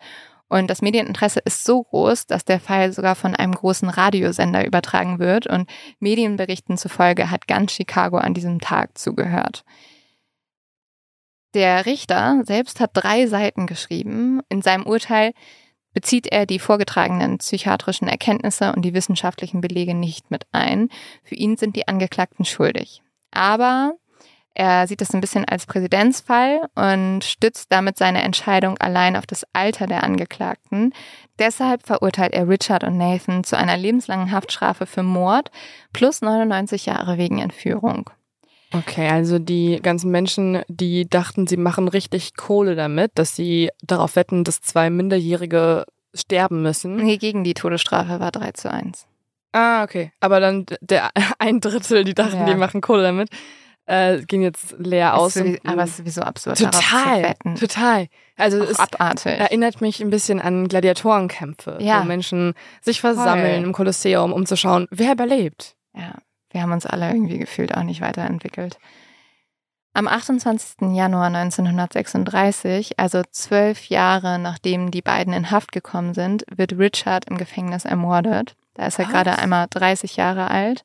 Speaker 1: Und das Medieninteresse ist so groß, dass der Fall sogar von einem großen Radiosender übertragen wird. Und Medienberichten zufolge hat ganz Chicago an diesem Tag zugehört. Der Richter selbst hat drei Seiten geschrieben. In seinem Urteil bezieht er die vorgetragenen psychiatrischen Erkenntnisse und die wissenschaftlichen Belege nicht mit ein. Für ihn sind die Angeklagten schuldig. Aber er sieht das ein bisschen als Präzedenzfall und stützt damit seine Entscheidung allein auf das Alter der Angeklagten. Deshalb verurteilt er Richard und Nathan zu einer lebenslangen Haftstrafe für Mord plus 99 Jahre wegen Entführung.
Speaker 2: Okay, also die ganzen Menschen, die dachten, sie machen richtig Kohle damit, dass sie darauf wetten, dass zwei Minderjährige sterben müssen.
Speaker 1: Nee, gegen die Todesstrafe war 3 zu 1.
Speaker 2: Ah, okay. Aber dann der (laughs) ein Drittel, die dachten,
Speaker 1: Ja.
Speaker 2: die machen Kohle damit, äh, gehen jetzt leer aus.
Speaker 1: Ist sowieso,
Speaker 2: und-
Speaker 1: aber es ist sowieso absurd,
Speaker 2: total, total. Also
Speaker 1: Auch
Speaker 2: es
Speaker 1: abartig.
Speaker 2: erinnert mich ein bisschen an Gladiatorenkämpfe,
Speaker 1: Ja.
Speaker 2: wo Menschen sich versammeln
Speaker 1: Voll.
Speaker 2: im Kolosseum, um zu schauen, wer überlebt.
Speaker 1: Ja, wir haben uns alle irgendwie gefühlt auch nicht weiterentwickelt. Am 28. Januar 1936, also zwölf Jahre nachdem die beiden in Haft gekommen sind, wird Richard im Gefängnis ermordet. Da ist er
Speaker 2: Was?
Speaker 1: gerade einmal 30 Jahre alt.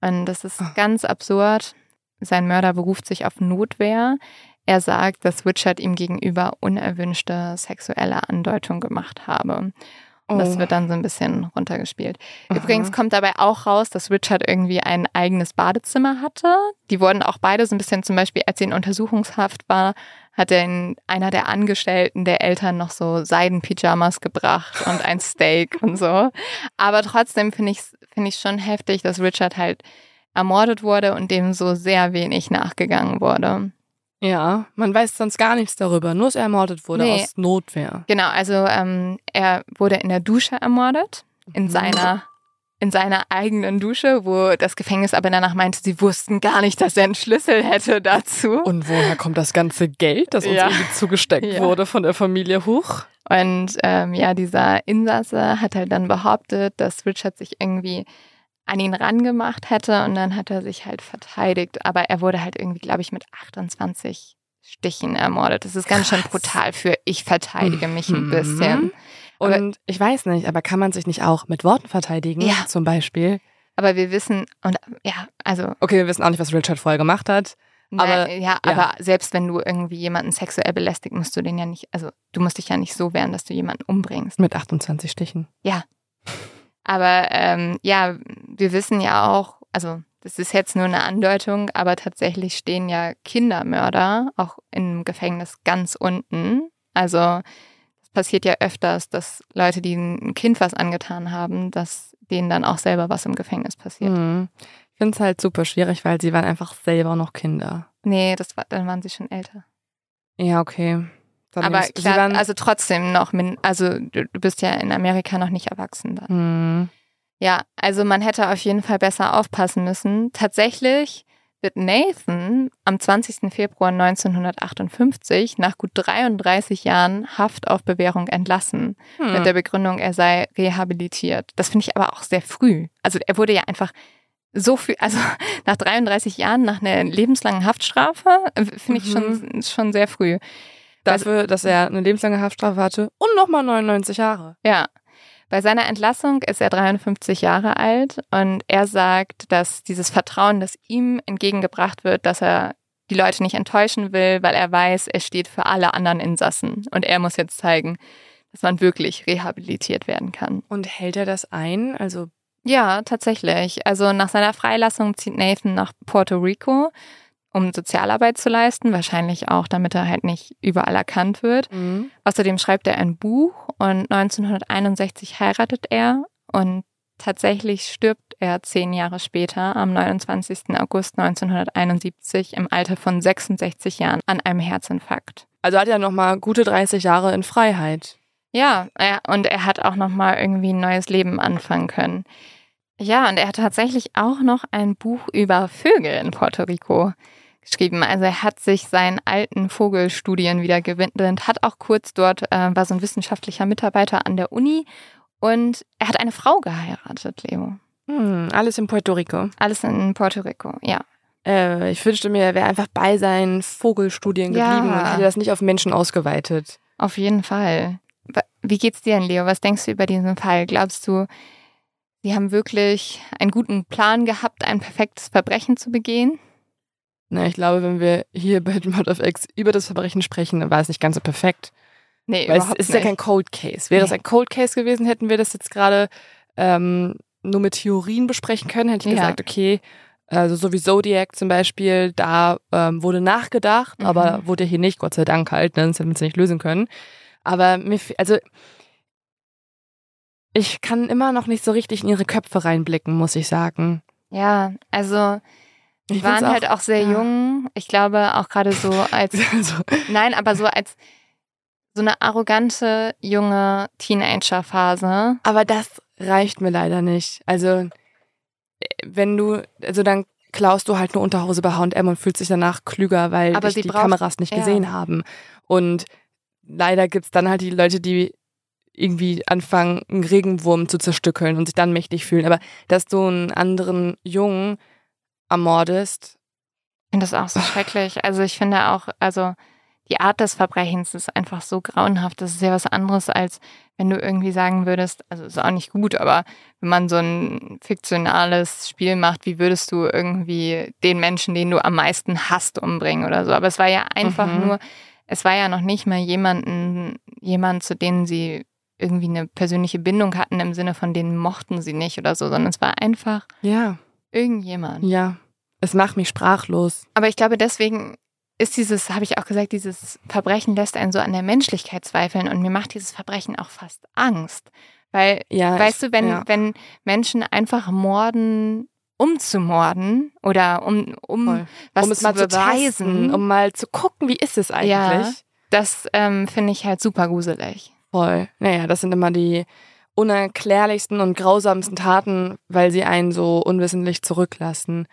Speaker 1: Und das ist
Speaker 2: Ah.
Speaker 1: ganz absurd. Sein Mörder beruft sich auf Notwehr. Er sagt, dass Richard ihm gegenüber unerwünschte sexuelle Andeutung gemacht habe. Und das
Speaker 2: Oh.
Speaker 1: wird dann so ein bisschen runtergespielt.
Speaker 2: Aha.
Speaker 1: Übrigens kommt dabei auch raus, dass Richard irgendwie ein eigenes Badezimmer hatte. Die wurden auch beide so ein bisschen, zum Beispiel, als sie in Untersuchungshaft war, hat er in einer der Angestellten der Eltern noch so Seidenpyjamas gebracht und ein (laughs) Steak und so. Aber trotzdem finde ich es finde ich schon heftig, dass Richard halt ermordet wurde und dem so sehr wenig nachgegangen wurde.
Speaker 2: Ja, man weiß sonst gar nichts darüber, nur dass er ermordet wurde
Speaker 1: Nee.
Speaker 2: aus Notwehr.
Speaker 1: Genau, also ähm, er wurde in der Dusche ermordet, in
Speaker 2: Mhm.
Speaker 1: seiner in seiner eigenen Dusche, wo das Gefängnis aber danach meinte, sie wussten gar nicht, dass er einen Schlüssel hätte dazu.
Speaker 2: Und woher kommt das ganze Geld, das uns
Speaker 1: Ja.
Speaker 2: irgendwie zugesteckt (laughs)
Speaker 1: Ja.
Speaker 2: wurde von der Familie Huch?
Speaker 1: Und ähm, ja, dieser Insasse hat halt dann behauptet, dass Richard sich irgendwie an ihn rangemacht hätte und dann hat er sich halt verteidigt. Aber er wurde halt irgendwie, glaube ich, mit 28 Stichen ermordet. Das ist ganz schön brutal für ich verteidige mich ein
Speaker 2: Mhm.
Speaker 1: bisschen. Aber-
Speaker 2: Und ich weiß nicht, aber kann man sich nicht auch mit Worten verteidigen?
Speaker 1: Ja.
Speaker 2: Zum Beispiel.
Speaker 1: Aber wir wissen, und ja, also
Speaker 2: Okay, wir wissen auch nicht, was Richard vorher gemacht hat.
Speaker 1: Aber,
Speaker 2: Aber,
Speaker 1: ja,
Speaker 2: ja.
Speaker 1: aber selbst wenn du irgendwie jemanden sexuell belästigt, musst du den ja nicht, also du musst dich ja nicht so wehren, dass du jemanden umbringst.
Speaker 2: Mit 28 Stichen.
Speaker 1: Aber ähm, ja, wir wissen ja auch, also das ist jetzt nur eine Andeutung, aber tatsächlich stehen ja Kindermörder auch im Gefängnis ganz unten. Also es passiert ja öfters, dass Leute, die ein Kind was angetan haben, dass denen dann auch selber was im Gefängnis passiert.
Speaker 2: Mhm. Ich finde es halt super schwierig, weil sie waren einfach selber noch Kinder.
Speaker 1: Nee, das war, dann waren sie schon älter.
Speaker 2: Ja, okay. Dann
Speaker 1: Aber klar,
Speaker 2: waren,
Speaker 1: also trotzdem noch, also du, du bist ja in Amerika noch nicht erwachsen dann.
Speaker 2: Mhm.
Speaker 1: Ja, also man hätte auf jeden Fall besser aufpassen müssen. Tatsächlich wird Nathan am 20. Februar 1958 nach gut 33 Jahren Haft auf Bewährung entlassen.
Speaker 2: Hm.
Speaker 1: Mit der Begründung, er sei rehabilitiert. Das finde ich aber auch sehr früh. Also er wurde ja einfach so viel, also (laughs) nach 33 Jahren, nach einer lebenslangen Haftstrafe, äh, finde ich schon, schon sehr früh.
Speaker 2: Dafür, dass er eine lebenslange Haftstrafe hatte und nochmal 99 Jahre.
Speaker 1: Ja. Bei seiner Entlassung ist er 53 Jahre alt und er sagt, dass dieses Vertrauen, das ihm entgegengebracht wird, dass er die Leute nicht enttäuschen will, weil er weiß, er steht für alle anderen Insassen und er muss jetzt zeigen, dass man wirklich rehabilitiert werden kann.
Speaker 2: Und hält er das ein? Also,
Speaker 1: Ja, tatsächlich. Also nach seiner Freilassung zieht Nathan nach Puerto Rico, um Sozialarbeit zu leisten, wahrscheinlich auch, damit er halt nicht überall erkannt wird.
Speaker 2: mhm.
Speaker 1: Außerdem schreibt er ein Buch und 1961 heiratet er und tatsächlich stirbt er zehn Jahre später, am 29. August 1971, im Alter von 66 Jahren an einem Herzinfarkt.
Speaker 2: also hat er nochmal gute 30 Jahre in Freiheit.
Speaker 1: Ja, er, und er hat auch nochmal irgendwie ein neues Leben anfangen können. Ja, und er hat tatsächlich auch noch ein Buch über Vögel in Puerto Rico geschrieben. Also er hat sich seinen alten Vogelstudien wieder gewidmet, hat auch kurz dort, äh, war so ein wissenschaftlicher Mitarbeiter an der Uni und er hat eine Frau geheiratet, Leo.
Speaker 2: Hm, alles in Puerto Rico.
Speaker 1: Alles in Puerto Rico, ja.
Speaker 2: Äh, ich wünschte mir, er wäre einfach bei seinen Vogelstudien
Speaker 1: Ja.
Speaker 2: geblieben und hätte das nicht auf Menschen ausgeweitet.
Speaker 1: Auf jeden Fall. Wie geht's dir denn, Leo? Was denkst du über diesen Fall? Glaubst du, sie haben wirklich einen guten Plan gehabt, ein perfektes Verbrechen zu begehen?
Speaker 2: Na, ich glaube, wenn wir hier bei (laughs) Mod of X über das Verbrechen sprechen, dann war es nicht ganz so perfekt.
Speaker 1: Nee,
Speaker 2: Weil es
Speaker 1: überhaupt
Speaker 2: ist
Speaker 1: nicht.
Speaker 2: ja kein Cold Case. Wäre es
Speaker 1: Nee.
Speaker 2: ein Cold Case gewesen, hätten wir das jetzt gerade ähm, nur mit Theorien besprechen können. Hätte ich
Speaker 1: Ja.
Speaker 2: gesagt, okay, also so wie Zodiac zum Beispiel, da ähm, wurde nachgedacht,
Speaker 1: Mhm.
Speaker 2: aber wurde hier nicht, Gott sei Dank halt, ne, sonst hätten wir es nicht lösen können. Aber mir, also ich kann immer noch nicht so richtig in ihre Köpfe reinblicken, muss ich sagen.
Speaker 1: Ja, also Die
Speaker 2: Ich find's
Speaker 1: waren halt auch sehr
Speaker 2: ja.
Speaker 1: jung. Ich glaube auch gerade so (laughs) als,
Speaker 2: Also,
Speaker 1: nein, aber so als so eine arrogante junge Teenager-Phase.
Speaker 2: aber das reicht mir leider nicht. Also, wenn du, also dann klaust du halt nur Unterhose bei H&M und fühlst dich danach klüger, weil
Speaker 1: Aber
Speaker 2: dich
Speaker 1: sie
Speaker 2: die
Speaker 1: braucht-
Speaker 2: Kameras nicht
Speaker 1: ja.
Speaker 2: gesehen haben. Und leider gibt's dann halt die Leute, die irgendwie anfangen, einen Regenwurm zu zerstückeln und sich dann mächtig fühlen. Aber dass du einen anderen Jungen ermordest,
Speaker 1: Ich finde das auch so schrecklich. Also ich finde auch, also die Art des Verbrechens ist einfach so grauenhaft. Das ist ja was anderes, als wenn du irgendwie sagen würdest, also ist auch nicht gut, aber wenn man so ein fiktionales Spiel macht, wie würdest du irgendwie den Menschen, den du am meisten hasst, umbringen oder so. Aber es war ja einfach
Speaker 2: Mhm.
Speaker 1: nur, es war ja noch nicht mal jemanden, jemand, zu denen sie irgendwie eine persönliche Bindung hatten, im Sinne von denen mochten sie nicht oder so, sondern es war einfach
Speaker 2: ja,
Speaker 1: irgendjemand.
Speaker 2: ja, es macht mich sprachlos.
Speaker 1: Aber ich glaube, deswegen ist dieses, habe ich auch gesagt, dieses Verbrechen lässt einen so an der Menschlichkeit zweifeln und mir macht dieses Verbrechen auch fast Angst. Weil,
Speaker 2: Ja,
Speaker 1: weißt
Speaker 2: ich-
Speaker 1: du, wenn,
Speaker 2: ja.
Speaker 1: wenn Menschen einfach morden, um zu morden oder um, um
Speaker 2: Voll.
Speaker 1: was
Speaker 2: um es
Speaker 1: zu
Speaker 2: mal
Speaker 1: beweisen,
Speaker 2: zu testen, um mal zu gucken, wie ist es eigentlich.
Speaker 1: Ja. das ähm, finde ich halt super gruselig.
Speaker 2: Voll. Naja, das sind immer die unerklärlichsten und grausamsten Taten, weil sie einen so unwissentlich zurücklassen.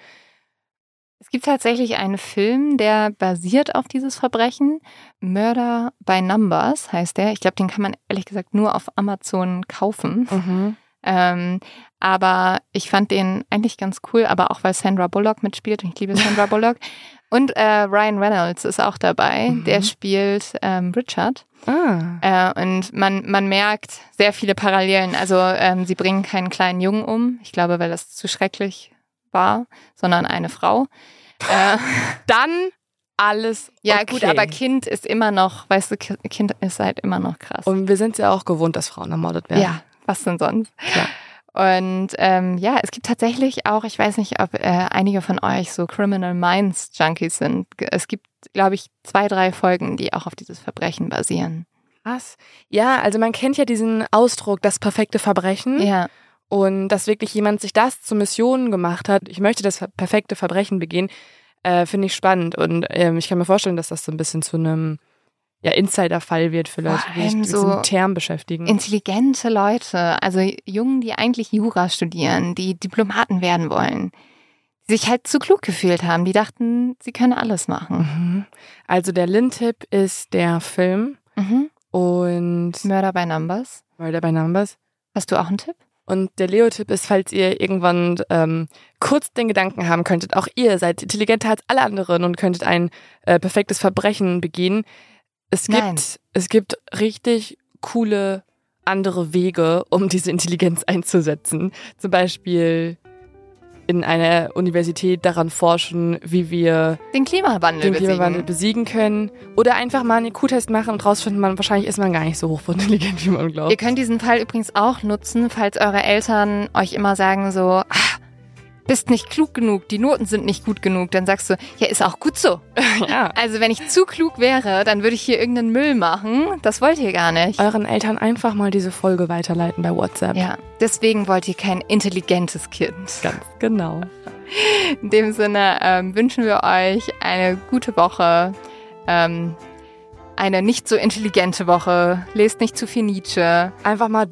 Speaker 1: Es gibt tatsächlich einen Film, der basiert auf dieses Verbrechen. Murder by Numbers heißt der. Ich glaube, den kann man ehrlich gesagt nur auf Amazon kaufen.
Speaker 2: Mhm.
Speaker 1: Ähm, aber ich fand den eigentlich ganz cool, aber auch weil Sandra Bullock mitspielt und ich liebe Sandra (laughs) Bullock. Und äh, Ryan Reynolds ist auch dabei,
Speaker 2: Mhm.
Speaker 1: der spielt ähm, Richard.
Speaker 2: Ah.
Speaker 1: Äh, und man, man merkt sehr viele Parallelen. Also ähm, sie bringen keinen kleinen Jungen um, ich glaube, weil das zu schrecklich war, sondern eine Frau. Äh, (laughs)
Speaker 2: Dann alles
Speaker 1: ja
Speaker 2: okay.
Speaker 1: gut, aber Kind ist immer noch, weißt du, Ki- Kind ist halt immer noch krass.
Speaker 2: Und wir sind ja auch gewohnt, dass Frauen ermordet werden.
Speaker 1: Ja, was denn sonst?
Speaker 2: Klar.
Speaker 1: Und ähm, ja, es gibt tatsächlich auch, ich weiß nicht, ob äh, einige von euch so Criminal Minds Junkies sind. Es gibt, glaube ich, zwei, drei Folgen, die auch auf dieses Verbrechen basieren.
Speaker 2: Krass. Ja, also man kennt ja diesen Ausdruck, das perfekte Verbrechen.
Speaker 1: Ja,
Speaker 2: Und dass wirklich jemand sich das zur Mission gemacht hat, ich möchte das perfekte Verbrechen begehen, äh, finde ich spannend. Und ähm, ich kann mir vorstellen, dass das so ein bisschen zu einem ja, Insider-Fall wird für
Speaker 1: Vor
Speaker 2: Leute, die sich
Speaker 1: allem
Speaker 2: mit
Speaker 1: so
Speaker 2: diesem Term beschäftigen.
Speaker 1: intelligente Leute, also Jungen, die eigentlich Jura studieren, die Diplomaten werden wollen, die sich halt zu klug gefühlt haben, die dachten, sie können alles machen.
Speaker 2: Mhm. Also der Lin-Tipp ist der Film
Speaker 1: Mhm.
Speaker 2: und
Speaker 1: Murder by Numbers.
Speaker 2: Murder by Numbers.
Speaker 1: Hast du auch einen Tipp?
Speaker 2: Und der Leo-Tipp ist, falls ihr irgendwann ähm, kurz den Gedanken haben könntet, auch ihr seid intelligenter als alle anderen und könntet ein äh, perfektes Verbrechen begehen. Es gibt,
Speaker 1: Nein.
Speaker 2: es gibt richtig coole andere Wege, um diese Intelligenz einzusetzen. Zum Beispiel in einer Universität daran forschen, wie wir
Speaker 1: Den Klimawandel
Speaker 2: den
Speaker 1: besiegen.
Speaker 2: Klimawandel besiegen können. Oder einfach mal einen IQ-Test machen und rausfinden, man, wahrscheinlich ist man gar nicht so hochintelligent, (laughs) wie man glaubt.
Speaker 1: Ihr könnt diesen Fall übrigens auch nutzen, falls eure Eltern euch immer sagen so, ah, bist nicht klug genug, die Noten sind nicht gut genug, dann sagst du, ja, ist auch gut so. (laughs)
Speaker 2: ja.
Speaker 1: Also wenn ich zu klug wäre, dann würde ich hier irgendeinen Müll machen. Das wollt ihr gar nicht.
Speaker 2: Euren Eltern einfach mal diese Folge weiterleiten bei WhatsApp.
Speaker 1: Ja, deswegen wollt ihr kein intelligentes Kind.
Speaker 2: Ganz genau.
Speaker 1: In dem Sinne ähm, wünschen wir euch eine gute Woche, ähm, eine nicht so intelligente Woche. Lest nicht zu viel Nietzsche.
Speaker 2: Einfach mal,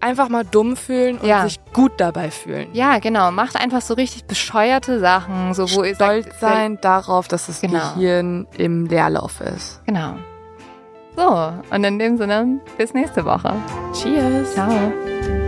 Speaker 2: einfach mal dumm fühlen und
Speaker 1: Ja.
Speaker 2: sich gut dabei fühlen.
Speaker 1: Ja, genau. Macht einfach so richtig bescheuerte Sachen, so wo ihr
Speaker 2: Stolz
Speaker 1: sagt,
Speaker 2: sein darauf, dass das
Speaker 1: Genau.
Speaker 2: Gehirn im Leerlauf ist.
Speaker 1: Genau. So, und in dem Sinne, bis nächste Woche.
Speaker 2: Cheers.
Speaker 1: Ciao.